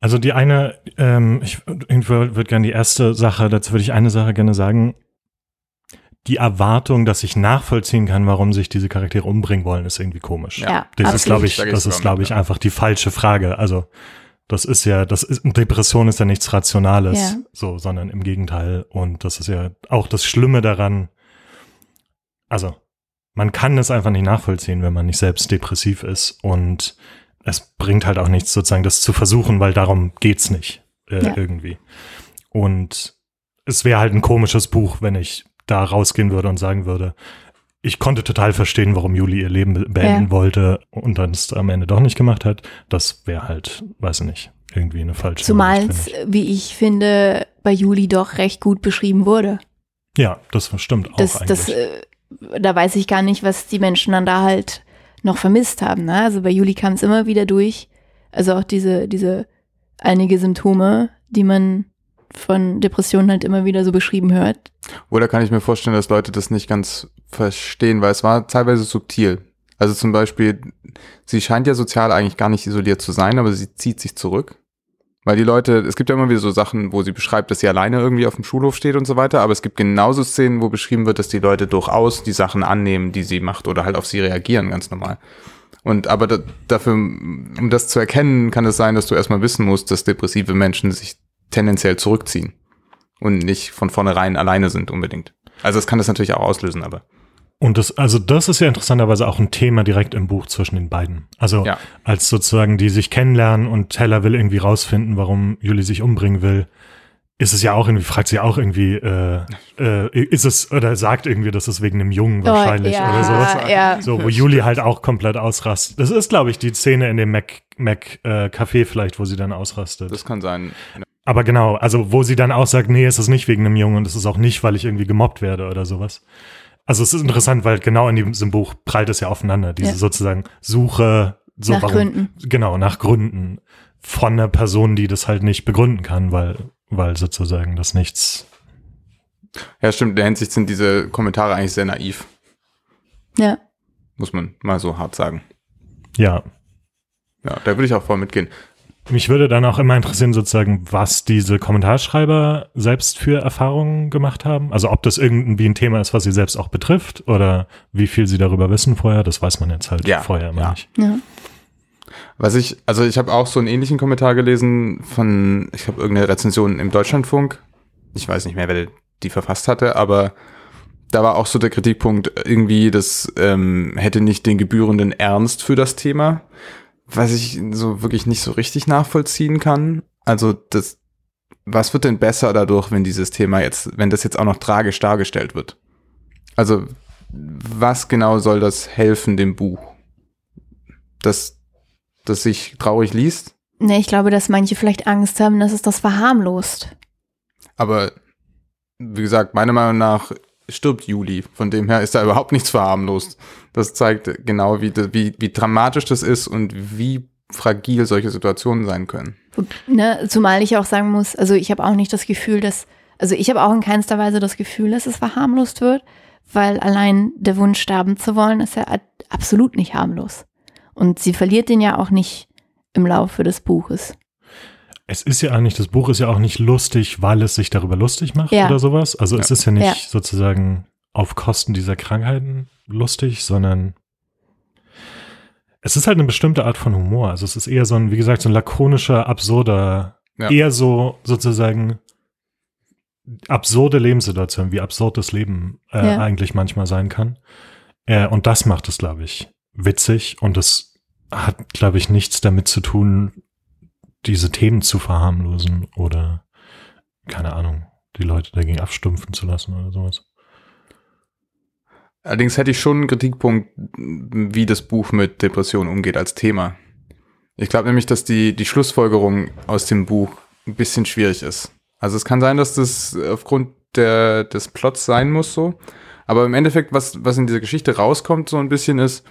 Also die eine, ähm, ich würde gerne die erste Sache, dazu würde ich eine Sache gerne sagen. Die Erwartung, dass ich nachvollziehen kann, warum sich diese Charaktere umbringen wollen, ist irgendwie komisch. Ja, Das ist, absolut. glaube ich, ich das ist, glaube ich, einfach die falsche Frage. Also das ist ja, das ist, Depression ist ja nichts Rationales, Ja. so, sondern im Gegenteil. Und das ist ja auch das Schlimme daran. Also man kann es einfach nicht nachvollziehen, wenn man nicht selbst depressiv ist. Und es bringt halt auch nichts, sozusagen das zu versuchen, weil darum geht's nicht äh, Ja. irgendwie. Und es wäre halt ein komisches Buch, wenn ich da rausgehen würde und sagen würde, ich konnte total verstehen, warum Juli ihr Leben be- beenden Ja. wollte und dann es am Ende doch nicht gemacht hat. Das wäre halt, weiß ich nicht, irgendwie eine falsche Zumal es, wie ich finde, bei Juli doch recht gut beschrieben wurde. Ja, das stimmt auch Das, eigentlich. das, äh, da weiß ich gar nicht, was die Menschen dann da halt noch vermisst haben. Ne? Also bei Juli kam es immer wieder durch. Also auch diese, diese einige Symptome, die man von Depressionen halt immer wieder so beschrieben hört. Oder kann ich mir vorstellen, dass Leute das nicht ganz verstehen, weil es war teilweise subtil. Also zum Beispiel, sie scheint ja sozial eigentlich gar nicht isoliert zu sein, aber sie zieht sich zurück. Weil die Leute, es gibt ja immer wieder so Sachen, wo sie beschreibt, dass sie alleine irgendwie auf dem Schulhof steht und so weiter, aber es gibt genauso Szenen, wo beschrieben wird, dass die Leute durchaus die Sachen annehmen, die sie macht oder halt auf sie reagieren, ganz normal. Und aber da, dafür, um das zu erkennen, kann es sein, dass du erstmal wissen musst, dass depressive Menschen sich tendenziell zurückziehen und nicht von vornherein alleine sind unbedingt. Also es kann das natürlich auch auslösen, aber Und das, also das ist ja interessanterweise auch ein Thema direkt im Buch zwischen den beiden. Also Ja. als sozusagen die sich kennenlernen und Heller will irgendwie rausfinden, warum Juli sich umbringen will, ist es ja auch irgendwie, fragt sie auch irgendwie, äh, äh, ist es, oder sagt irgendwie, das ist wegen dem Jungen wahrscheinlich oh, ja, oder sowas. Ja. So, wo Juli halt auch komplett ausrastet. Das ist, glaube ich, die Szene in dem Mac, Mac äh, Café vielleicht, wo sie dann ausrastet. das kann sein. Aber genau, also wo sie dann auch sagt, nee, es ist nicht wegen einem Jungen und es ist auch nicht, weil ich irgendwie gemobbt werde oder sowas. Also es ist interessant, weil genau in diesem Buch prallt es ja aufeinander, diese Ja. sozusagen Suche, so Nach warum, Gründen. Genau, nach Gründen von einer Person, die das halt nicht begründen kann, weil, weil sozusagen das nichts. Ja, stimmt, in der Hinsicht sind diese Kommentare eigentlich sehr naiv, ja. muss man mal so hart sagen. Ja. Ja, da würde ich auch voll mitgehen. Mich würde dann auch immer interessieren, sozusagen, was diese Kommentarschreiber selbst für Erfahrungen gemacht haben. Also ob das irgendwie ein Thema ist, was sie selbst auch betrifft oder wie viel sie darüber wissen vorher, das weiß man jetzt halt Ja, vorher immer ja. nicht. ja. Was ich, also ich habe auch so einen ähnlichen Kommentar gelesen von, ich habe irgendeine Rezension im Deutschlandfunk. Ich weiß nicht mehr, wer die verfasst hatte, aber da war auch so der Kritikpunkt irgendwie, das ähm, hätte nicht den gebührenden Ernst für das Thema, was ich so wirklich nicht so richtig nachvollziehen kann. Also das, was wird denn besser dadurch, wenn dieses Thema jetzt, wenn das jetzt auch noch tragisch dargestellt wird? Also was genau soll das helfen dem Buch? Dass das sich traurig liest, Nee, ich glaube, dass manche vielleicht Angst haben, dass es das verharmlost. aber wie gesagt, meiner Meinung nach stirbt Juli. Von dem her ist da überhaupt nichts verharmlost. Das zeigt genau, wie, wie, wie dramatisch das ist und wie fragil solche Situationen sein können. Ne, zumal ich auch sagen muss, also ich habe auch nicht das Gefühl, dass, also ich habe auch in keinster Weise das Gefühl, dass es verharmlost wird, weil allein der Wunsch sterben zu wollen, ist ja absolut nicht harmlos. Und sie verliert den ja auch nicht im Laufe des Buches. Es ist ja eigentlich, das Buch ist ja auch nicht lustig, weil es sich darüber lustig macht Ja. oder sowas. Also es Ja. ist ja nicht Ja. sozusagen auf Kosten dieser Krankheiten lustig, sondern es ist halt eine bestimmte Art von Humor. Also es ist eher so ein, wie gesagt, so ein lakonischer, absurder, Ja. eher so sozusagen absurde Lebenssituation, wie absurd das Leben äh, Ja. eigentlich manchmal sein kann. Äh, und das macht es, glaube ich, witzig und es hat, glaube ich, nichts damit zu tun, diese Themen zu verharmlosen oder, keine Ahnung, die Leute dagegen abstumpfen zu lassen oder sowas. Allerdings hätte ich schon einen Kritikpunkt, wie das Buch mit Depressionen umgeht als Thema. Ich glaube nämlich, dass die, die Schlussfolgerung aus dem Buch ein bisschen schwierig ist. Also es kann sein, dass das aufgrund der, des Plots sein muss so. Aber im Endeffekt, was, was in dieser Geschichte rauskommt, so ein bisschen ist,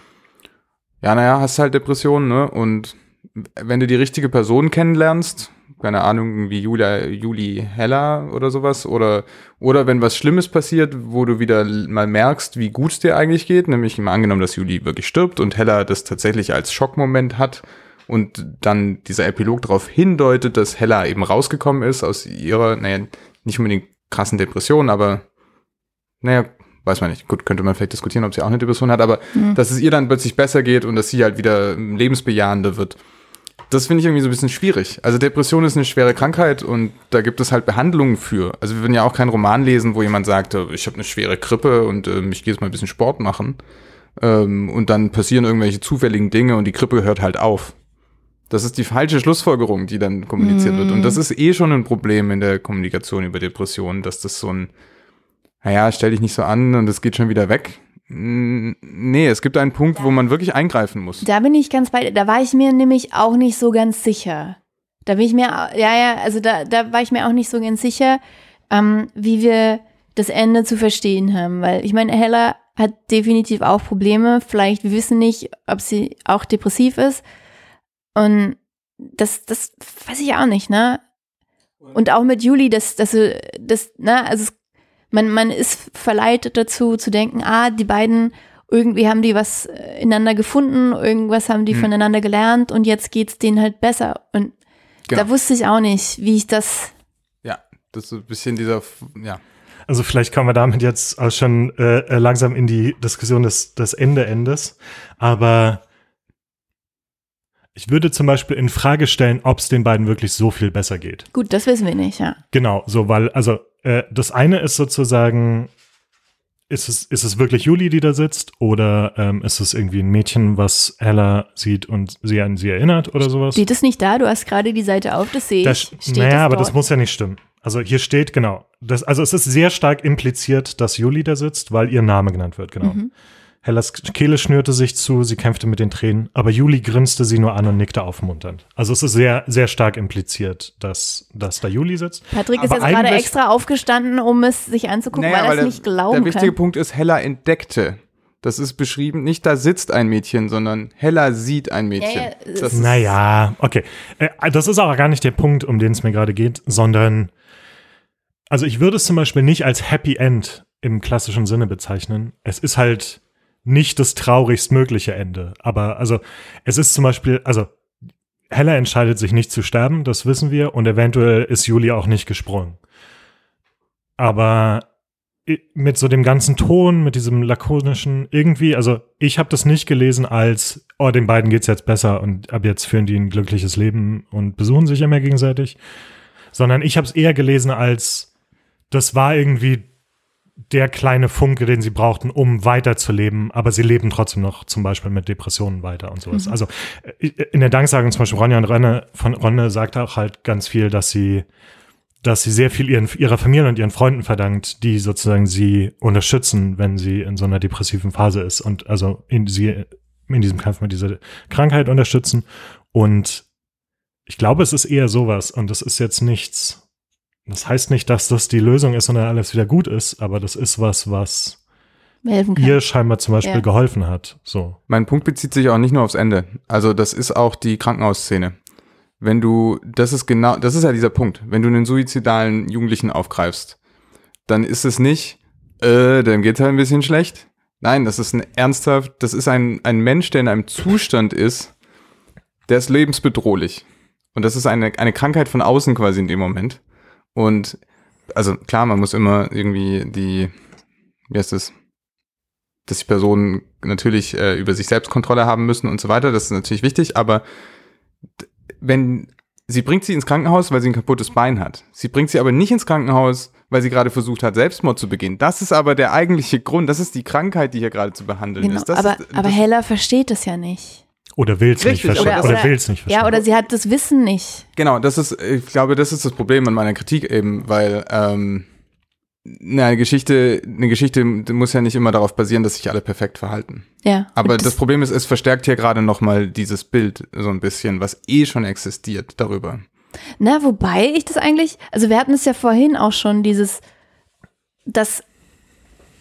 ja, naja, hast halt Depressionen, ne? Und wenn du die richtige Person kennenlernst, keine Ahnung, wie Julia, Juli Heller oder sowas, oder, oder wenn was Schlimmes passiert, wo du wieder mal merkst, wie gut es dir eigentlich geht, nämlich mal angenommen, dass Juli wirklich stirbt und Heller das tatsächlich als Schockmoment hat und dann dieser Epilog darauf hindeutet, dass Hella eben rausgekommen ist aus ihrer, naja, nicht unbedingt krassen Depression, aber naja, weiß man nicht. Gut, könnte man vielleicht diskutieren, ob sie auch eine Depression hat, aber dass es ihr dann plötzlich besser geht und dass sie halt wieder lebensbejahender wird. Das finde ich irgendwie so ein bisschen schwierig. Also Depression ist eine schwere Krankheit und da gibt es halt Behandlungen für. Also wir würden ja auch keinen Roman lesen, wo jemand sagt, äh, ich habe eine schwere Grippe und ähm, ich gehe jetzt mal ein bisschen Sport machen. Ähm, und dann passieren irgendwelche zufälligen Dinge und die Grippe hört halt auf. Das ist die falsche Schlussfolgerung, die dann kommuniziert wird. Und das ist eh schon ein Problem in der Kommunikation über Depressionen, dass das so ein, naja, stell dich nicht so an und es geht schon wieder weg. Nee, es gibt einen Punkt, wo man wirklich eingreifen muss. Da bin ich ganz bei, da war ich mir nämlich auch nicht so ganz sicher. Da bin ich mir, ja, ja, also da, da war ich mir auch nicht so ganz sicher, ähm, wie wir das Ende zu verstehen haben. Weil ich meine, Hella hat definitiv auch Probleme. Vielleicht, wir wissen nicht, ob sie auch depressiv ist. Und das, das weiß ich auch nicht, ne? Und auch mit Juli, das, das, das, ne, also es, man, man ist verleitet dazu zu denken, ah, die beiden, irgendwie haben die was äh, ineinander gefunden, irgendwas haben die Hm. voneinander gelernt und jetzt geht's denen halt besser. Und Genau. da wusste ich auch nicht, wie ich das, Ja, das ist so ein bisschen dieser, ja. Also vielleicht kommen wir damit jetzt auch schon äh, äh, langsam in die Diskussion des, des Ende-Endes. Aber ich würde zum Beispiel in Frage stellen, ob es den beiden wirklich so viel besser geht. gut, das wissen wir nicht, ja. Genau, so, weil, also äh, das eine ist sozusagen, ist es, ist es wirklich Juli, die da sitzt, oder ähm, ist es irgendwie ein Mädchen, was Ella sieht und sie an sie erinnert oder sowas? Steht es nicht da? Du hast gerade die Seite auf, das sehe ich. Das, Steht naja, aber dort? das muss ja nicht stimmen. Also hier steht, genau. Das, also es ist sehr stark impliziert, dass Juli da sitzt, weil ihr Name genannt wird, genau. Mhm. Hellas Kehle schnürte sich zu, sie kämpfte mit den Tränen, aber Juli grinste sie nur an und nickte aufmunternd. Also es ist sehr, sehr stark impliziert, dass, dass da Juli sitzt. Patrick ist Aber jetzt gerade extra aufgestanden, um es sich anzugucken, weil er es der, nicht glauben der wichtige kann. Punkt ist, Hella entdeckte. Das ist beschrieben, nicht da sitzt ein Mädchen, sondern Hella sieht ein Mädchen. Ja, ja, ist, Naja, okay. Äh, das ist auch gar nicht der Punkt, um den es mir gerade geht, sondern also ich würde es zum Beispiel nicht als Happy End im klassischen Sinne bezeichnen. Es ist halt nicht das traurigst mögliche Ende. Aber also es ist zum Beispiel, also Hella entscheidet sich nicht zu sterben, das wissen wir, und eventuell ist Juli auch nicht gesprungen. Aber mit so dem ganzen Ton, mit diesem lakonischen, irgendwie, also ich habe das nicht gelesen als, oh, den beiden geht's jetzt besser und ab jetzt führen die ein glückliches Leben und besuchen sich immer gegenseitig, sondern ich habe es eher gelesen als, das war irgendwie der kleine Funke, den sie brauchten, um weiterzuleben, aber sie leben trotzdem noch zum Beispiel mit Depressionen weiter und sowas. Also äh, in der Danksagung zum Beispiel Ronja und Ronne, von Ronne sagt auch halt ganz viel, dass sie dass sie sehr viel ihren, ihrer Familie und ihren Freunden verdankt, die sozusagen sie unterstützen, wenn sie in so einer depressiven Phase ist und also in, sie in diesem Kampf mit dieser Krankheit unterstützen. Und ich glaube, es ist eher sowas und das ist jetzt nichts. Das heißt nicht, dass das die Lösung ist und dann alles wieder gut ist, aber das ist was, was ihr scheinbar zum Beispiel Ja. geholfen hat. So. Mein Punkt bezieht sich auch nicht nur aufs Ende. Also das ist auch die Krankenhausszene. Wenn du, das ist genau, das ist ja dieser Punkt. Wenn du einen suizidalen Jugendlichen aufgreifst, dann ist es nicht, äh, dem geht's halt ein bisschen schlecht. Nein, das ist ein ernsthaft, das ist ein, ein Mensch, der in einem Zustand ist, der ist lebensbedrohlich. Und das ist eine, eine Krankheit von außen quasi in dem Moment. Und also klar, man muss immer irgendwie die, wie heißt das, dass die Personen natürlich äh, über sich selbst Kontrolle haben müssen und so weiter. Das ist natürlich wichtig, aber wenn sie bringt sie ins Krankenhaus, weil sie ein kaputtes Bein hat. Sie bringt sie aber nicht ins Krankenhaus, weil sie gerade versucht hat, Selbstmord zu begehen. Das ist aber der eigentliche Grund. Das ist die Krankheit, die hier gerade zu behandeln Genau, ist. Das aber, ist, aber Hella versteht das ja nicht. Oder will's nicht Richtig, verstehen. oder- Oder, oder- will's nicht verstehen. Ja, oder sie hat das Wissen nicht. Genau, das ist, ich glaube, das ist das Problem an meiner Kritik eben, weil ähm, na, eine Geschichte, eine Geschichte muss ja nicht immer darauf basieren, dass sich alle perfekt verhalten. Ja. Aber und das, Problem ist, es verstärkt hier gerade nochmal dieses Bild so ein bisschen, was eh schon existiert darüber. Na, wobei ich das eigentlich, also wir hatten es ja vorhin auch schon, dieses, dass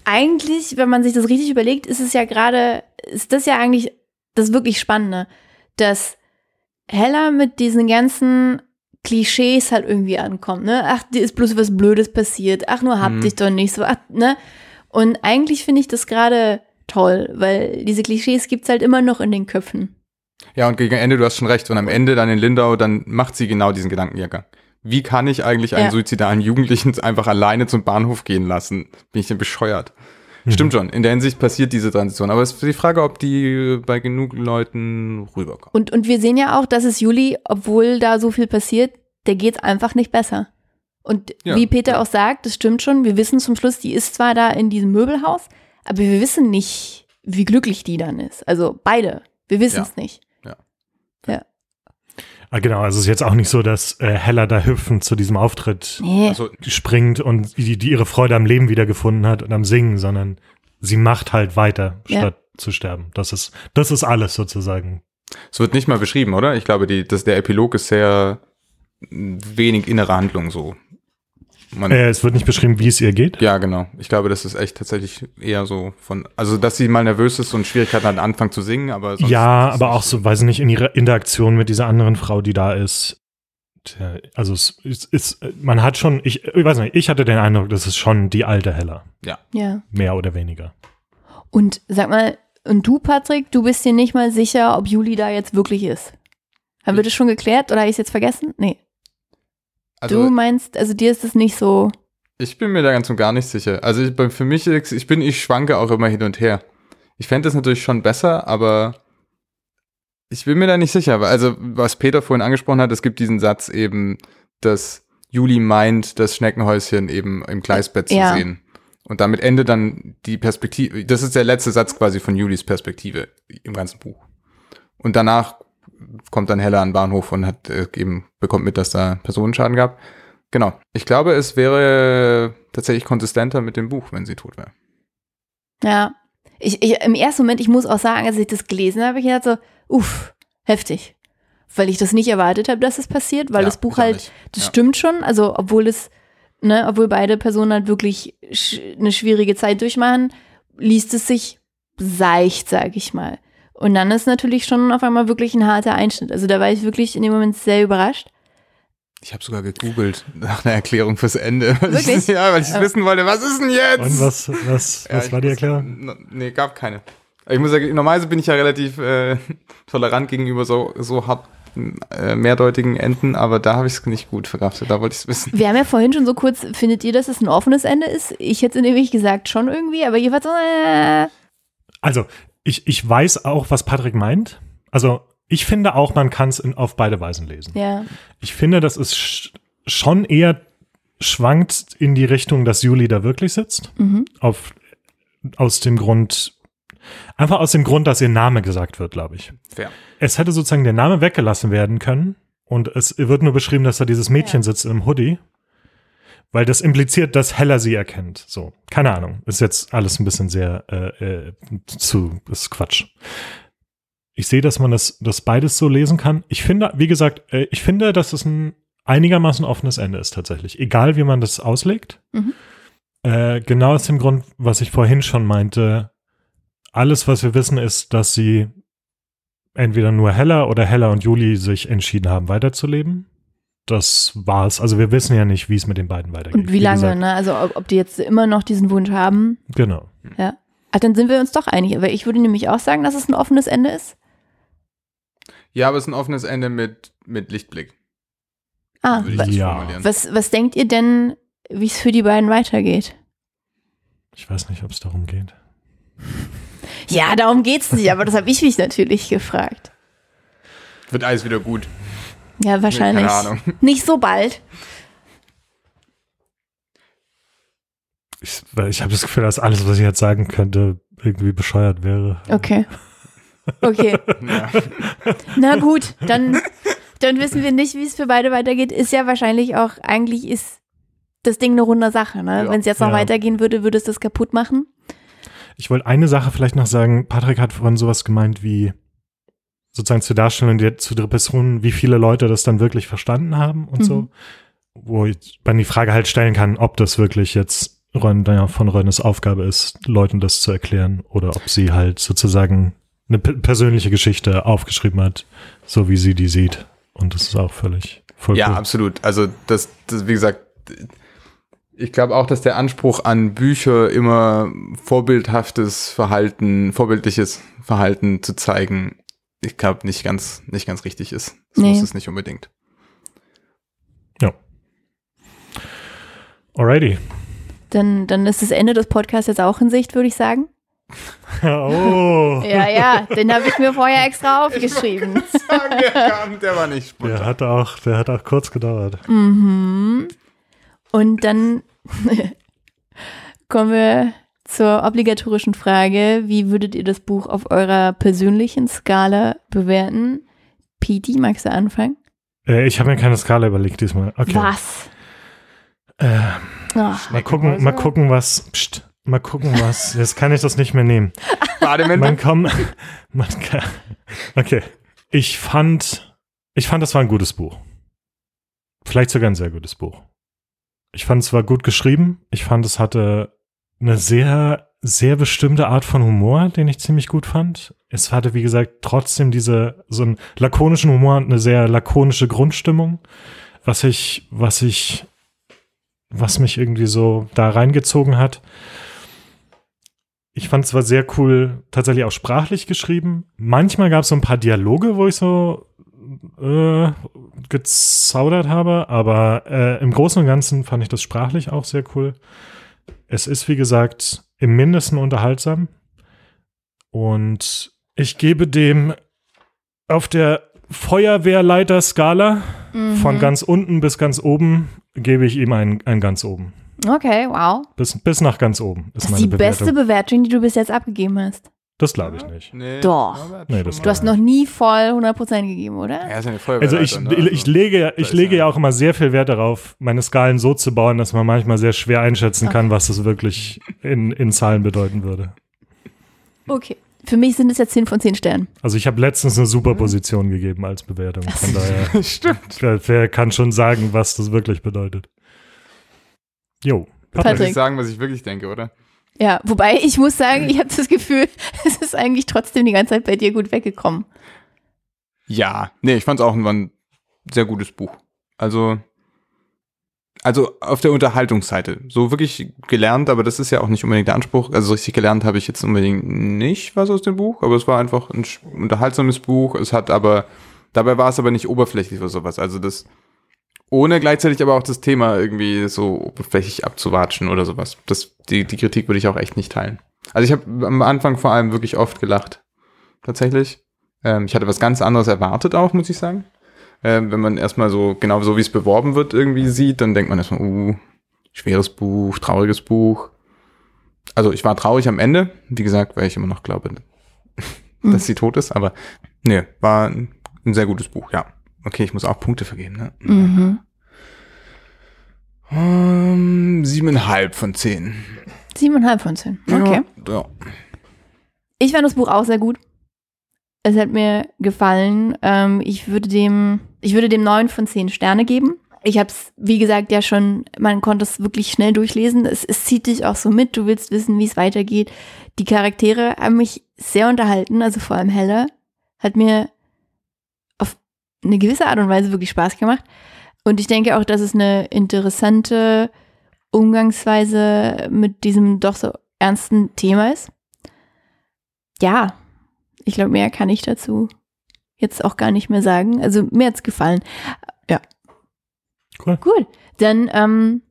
eigentlich, wenn man sich das richtig überlegt, ist es ja gerade, ist das ja eigentlich das wirklich Spannende, dass Hella mit diesen ganzen Klischees halt irgendwie ankommt, ne? Ach, dir ist bloß was Blödes passiert, ach, nur hab Mhm. dich doch nicht so, ach, ne? Und eigentlich finde ich das gerade toll, weil diese Klischees gibt's halt immer noch in den Köpfen. Ja, und gegen Ende, du hast schon recht. Und am Ende dann in Lindau, dann macht sie genau diesen Gedankengang. Wie kann ich eigentlich einen Ja. suizidalen Jugendlichen einfach alleine zum Bahnhof gehen lassen? Bin ich denn bescheuert? Mhm. Stimmt schon, in der Hinsicht passiert diese Transition. Aber es ist die Frage, ob die bei genug Leuten rüberkommt. Und, und wir sehen ja auch, dass es Juli, obwohl da so viel passiert, der geht's einfach nicht besser. Und Ja, wie Peter auch sagt, das stimmt schon, wir wissen zum Schluss, die ist zwar da in diesem Möbelhaus, aber wir wissen nicht, wie glücklich die dann ist. Also beide, wir wissen es Ja. nicht. Ah, genau, also es ist jetzt auch nicht so, dass äh, Hella da hüpfend zu diesem Auftritt Nee, Also, springt und die, die ihre Freude am Leben wiedergefunden hat und am Singen, sondern sie macht halt weiter, Ja. statt zu sterben. Das ist, das ist alles sozusagen. Es wird nicht mal beschrieben, oder? Ich glaube, die, das, der Epilog ist sehr wenig innere Handlung so. Man, Äh, es wird nicht beschrieben, wie es ihr geht. Ja, genau. Ich glaube, das ist echt tatsächlich eher so von, also dass sie mal nervös ist und Schwierigkeiten hat, anfangen zu singen, aber sonst Ja, aber auch so, weiß ich nicht, in ihrer Interaktion mit dieser anderen Frau, die da ist. Tja, Also es ist, ist, man hat schon, ich, ich weiß nicht, ich hatte den Eindruck, das ist schon die alte Heller, Ja. mehr oder weniger. Und sag mal, und du, Patrick, du bist dir nicht mal sicher, ob Juli da jetzt wirklich ist. Haben wir das schon geklärt oder habe ich es jetzt vergessen? Nee. Also du meinst, also dir ist es nicht so. ich bin mir da ganz und gar nicht sicher. Also ich, für mich, ich bin, ich schwanke auch immer hin und her. Ich fände das natürlich schon besser, aber ich bin mir da nicht sicher. Also was Peter vorhin angesprochen hat, es gibt diesen Satz eben, dass Juli meint, das Schneckenhäuschen eben im Gleisbett zu Ja. sehen. Und damit endet dann die Perspektive, das ist der letzte Satz quasi von Julis Perspektive im ganzen Buch. Und danach kommt dann Hella an den Bahnhof und hat äh, eben bekommt mit, dass da Personenschaden gab. Genau. Ich glaube, es wäre tatsächlich konsistenter mit dem Buch, wenn sie tot wäre. Ja. Ich, ich, Im ersten Moment, ich muss auch sagen, als ich das gelesen habe, ich gedacht so, uff, heftig. Weil ich das nicht erwartet habe, dass es passiert, weil Ja, das Buch halt, das Ja. stimmt schon, also obwohl es, ne, obwohl beide Personen halt wirklich sch eine schwierige Zeit durchmachen, liest es sich seicht, sag ich mal. Und dann ist natürlich schon auf einmal wirklich ein harter Einschnitt. Also da war ich wirklich in dem Moment sehr überrascht. Ich habe sogar gegoogelt nach einer Erklärung fürs Ende. Weil ich- Wirklich? ja, weil ich Oh. wissen wollte, was ist denn jetzt? Und was, was, Ja, was ich war die muss- Erklärung? n- Nee, gab keine. Ich muss sagen, normalerweise bin ich ja relativ äh, tolerant gegenüber so, so hart äh, mehrdeutigen Enden, aber da habe ich es nicht gut verkraftet. Da wollte ich es wissen. Wir haben ja vorhin schon so kurz, findet ihr, dass es ein offenes Ende ist? Ich hätte nämlich gesagt schon irgendwie, aber ihr wart so, äh, Also, ich, ich weiß auch, was Patrick meint. Also, ich finde auch, man kann es auf beide Weisen lesen. ja. Ich finde, das ist sch schon eher schwankt in die Richtung, dass Juli da wirklich sitzt. Mhm. Auf, aus dem Grund, einfach aus dem Grund, dass ihr Name gesagt wird, glaube ich. Fair. Es hätte sozusagen der Name weggelassen werden können und es wird nur beschrieben, dass da dieses Mädchen Ja. sitzt im Hoodie, weil das impliziert, dass Hella sie erkennt. So, keine Ahnung. Ist jetzt alles ein bisschen sehr äh, äh, zu, ist Quatsch. Ich sehe, dass man das, das beides so lesen kann. Ich finde, wie gesagt, äh, ich finde, dass es ein einigermaßen offenes Ende ist tatsächlich. Egal, wie man das auslegt. Mhm. Äh, genau aus dem Grund, was ich vorhin schon meinte. Alles, was wir wissen, ist, dass sie entweder nur Hella oder Hella und Juli sich entschieden haben, weiterzuleben. Das war's. Also wir wissen ja nicht, wie es mit den beiden weitergeht. Und wie lange, gesagt, ne? Also ob, ob die jetzt immer noch diesen Wunsch haben. Genau. Ja. Ach, dann sind wir uns doch einig. Aber ich würde nämlich auch sagen, dass es ein offenes Ende ist. Ja, aber es ist ein offenes Ende mit, mit Lichtblick. Ah, würde ich wa- das Ja. was, was denkt ihr denn, wie es für die beiden weitergeht? Ich weiß nicht, ob es darum geht. Ja, darum geht's nicht, aber das habe ich mich natürlich gefragt. Wird alles wieder gut. Ja, wahrscheinlich. Keine Ahnung. Nicht so bald. Ich, ich habe das Gefühl, dass alles, was ich jetzt sagen könnte, irgendwie bescheuert wäre. Okay. Okay. Ja. Na gut, dann, dann wissen wir nicht, wie es für beide weitergeht. Ist ja wahrscheinlich auch, eigentlich ist das Ding eine runde Sache. Ne? Ja. Wenn es jetzt noch Ja. weitergehen würde, würde es das kaputt machen. Ich wollte eine Sache vielleicht noch sagen. Patrick hat vorhin sowas gemeint wie sozusagen zur Darstellung der, zu der Person, wie viele Leute das dann wirklich verstanden haben und Mhm. so. Wo ich- man die Frage halt stellen kann, ob das wirklich jetzt Ron, naja, von Rönnes Aufgabe ist, Leuten das zu erklären oder ob sie halt sozusagen eine pe- persönliche Geschichte aufgeschrieben hat, so wie sie die sieht. Und das ist auch völlig voll Ja, cool. absolut. Also das, das, wie gesagt, ich glaube auch, dass der Anspruch an Bücher immer vorbildhaftes Verhalten, vorbildliches Verhalten zu zeigen, ich glaube nicht ganz, nicht ganz richtig ist. Das Nee. muss es nicht unbedingt. Alrighty. Dann, dann ist das Ende des Podcasts jetzt auch in Sicht, würde ich sagen. oh. Ja, ja, den habe ich mir vorher extra aufgeschrieben. der, kam, der war nicht Der spontan. hat auch, der hat auch kurz gedauert. Mhm. Und dann kommen wir zur obligatorischen Frage. Wie würdet ihr das Buch auf eurer persönlichen Skala bewerten? Pete, magst du anfangen? Äh, ich habe mir keine Skala überlegt diesmal. Okay. Was? Äh, Ach, mal gucken, mal gucken, was. Pst, mal gucken, was. Jetzt kann ich das nicht mehr nehmen. Bademäntel? Man kann, man kann, okay. Ich fand, ich fand, das war ein gutes Buch. Vielleicht sogar ein sehr gutes Buch. Ich fand, es war gut geschrieben. Ich fand, es hatte eine sehr, sehr bestimmte Art von Humor, den ich ziemlich gut fand. Es hatte, wie gesagt, trotzdem diese, so einen lakonischen Humor und eine sehr lakonische Grundstimmung, was ich, was ich, was mich irgendwie so da reingezogen hat. Ich fand es war sehr cool, tatsächlich auch sprachlich geschrieben. Manchmal gab es so ein paar Dialoge, wo ich so äh, gezaudert habe, aber äh, im Großen und Ganzen fand ich das sprachlich auch sehr cool. Es ist, wie gesagt, im Mindesten unterhaltsam. Und ich gebe dem auf der Feuerwehrleiter-Skala Mhm. von ganz unten bis ganz oben gebe ich ihm ein, ein ganz oben. Okay, wow. Bis, bis nach ganz oben ist Das ist die Bewertung. beste Bewertung, die du bis jetzt abgegeben hast. Das glaube ich nicht. Nee. Doch. Nee, das Du hast noch nie voll 100% gegeben, oder? Er ist ja eine Also ich, Feuerwehrleiter, ne? ich lege, ja- ich lege ja- ja auch immer sehr viel Wert darauf, meine Skalen so zu bauen, dass man manchmal sehr schwer einschätzen kann, was das wirklich in, in Zahlen bedeuten würde. Okay. Für mich sind es jetzt 10 von 10 Sternen. Also ich habe letztens eine super Position gegeben als Bewertung. Von daher, Stimmt. wer, wer kann schon sagen, was das wirklich bedeutet. Jo. Muss Patrick. ich sagen, was ich wirklich denke, oder? Ja, wobei ich muss sagen, ich habe das Gefühl, es ist eigentlich trotzdem die ganze Zeit bei dir gut weggekommen. Ja. Nee, ich fand es auch ein, sehr gutes Buch. Also, also auf der Unterhaltungsseite. So wirklich gelernt, aber das ist ja auch nicht unbedingt der Anspruch. Also so richtig gelernt habe ich jetzt unbedingt nicht was aus dem Buch, aber es war einfach ein unterhaltsames Buch. Es hat aber, dabei war es aber nicht oberflächlich oder sowas. Also das, ohne gleichzeitig aber auch das Thema irgendwie so oberflächlich abzuwatschen oder sowas. Das, die, die Kritik würde ich auch echt nicht teilen. Also ich habe am Anfang vor allem wirklich oft gelacht. Tatsächlich. Ähm, ich hatte was ganz anderes erwartet auch, muss ich sagen. Ähm, wenn man erstmal so, genau so wie es beworben wird, irgendwie sieht, dann denkt man erstmal, uh, schweres Buch, trauriges Buch. Also ich war traurig am Ende, wie gesagt, weil ich immer noch glaube, dass sie tot ist, aber nee, war ein, ein sehr gutes Buch, ja. Okay, ich muss auch Punkte vergeben, ne? Mhm. Ähm, siebeneinhalb von zehn. Siebeneinhalb von zehn. Okay. Ja, ja. Ich fand das Buch auch sehr gut. Es hat mir gefallen. Ähm, ich würde dem, ich würde dem neun von zehn Sterne geben. Ich habe es, wie gesagt, ja schon, man konnte es wirklich schnell durchlesen. Es, es zieht dich auch so mit. Du willst wissen, wie es weitergeht. Die Charaktere haben mich sehr unterhalten, also vor allem Hella. Hat mir eine gewisse Art und Weise wirklich Spaß gemacht. Und ich denke auch, dass es eine interessante Umgangsweise mit diesem doch so ernsten Thema ist. Ja, ich glaube, mehr kann ich dazu jetzt auch gar nicht mehr sagen. Also mir hat's gefallen. Cool. Gut, dann ähm,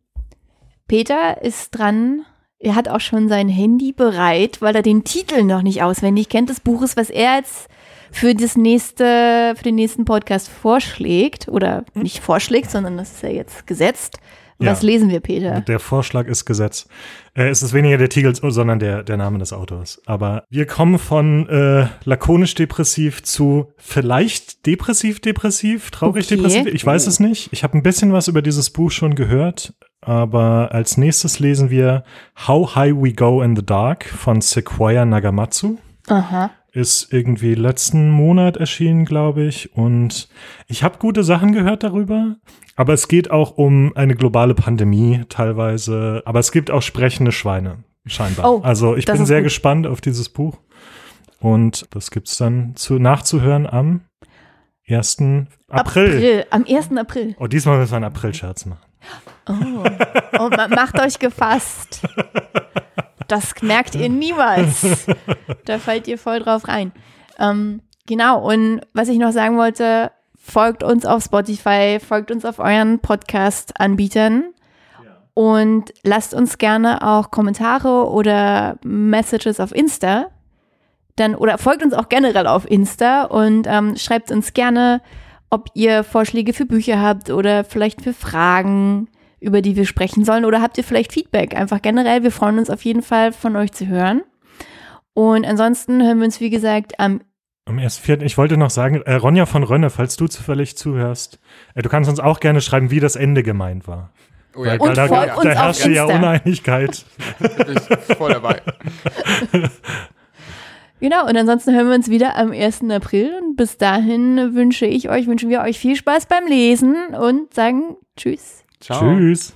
Peter ist dran. Er hat auch schon sein Handy bereit, weil er den Titel noch nicht auswendig kennt des Buches, was er jetzt für das nächste, für den nächsten Podcast vorschlägt oder nicht vorschlägt, sondern das ist ja jetzt gesetzt. Was Ja. lesen wir, Peter? Der Vorschlag ist Gesetz. Äh, es ist weniger der Titel, sondern der, der Name des Autors. Aber wir kommen von äh, lakonisch depressiv zu vielleicht depressiv depressiv, traurig Okay. Ich weiß es nicht. Ich habe ein bisschen was über dieses Buch schon gehört. Aber als nächstes lesen wir How High We Go in the Dark von Sequoia Nagamatsu. Aha. Ist irgendwie letzten Monat erschienen, glaube ich. Und ich habe gute Sachen gehört darüber. Aber es geht auch um eine globale Pandemie teilweise. Aber es gibt auch sprechende Schweine, scheinbar. Oh, also ich bin sehr gut. gespannt auf dieses Buch. Und das gibt's dann zu, nachzuhören am 1. April. Am 1. April. Oh, diesmal müssen wir einen April-Scherz machen. Oh. oh, ma- macht euch gefasst. Das merkt ihr niemals. Da fallt ihr voll drauf rein. Ähm, genau, und was ich noch sagen wollte, folgt uns auf Spotify, folgt uns auf euren Podcast-Anbietern und lasst uns gerne auch Kommentare oder Messages auf Insta. Dann, oder folgt uns auch generell auf Insta und ähm, schreibt uns gerne, ob ihr Vorschläge für Bücher habt oder vielleicht für Fragen, über die wir sprechen sollen. Oder habt ihr vielleicht Feedback? Einfach generell. Wir freuen uns auf jeden Fall von euch zu hören. Und ansonsten hören wir uns, wie gesagt, am Am 1.4. Ich wollte noch sagen, äh, Ronja von Rönne, falls du zufällig zuhörst, äh, du kannst uns auch gerne schreiben, wie das Ende gemeint war. Oh ja, Weil Und da, folgt da auf herrschte ja. Uneinigkeit. bin ich voll dabei. Genau, und ansonsten hören wir uns wieder am 1. April. Und bis dahin wünsche ich euch, wünschen wir euch viel Spaß beim Lesen und sagen Tschüss. Ciao. Tschüss.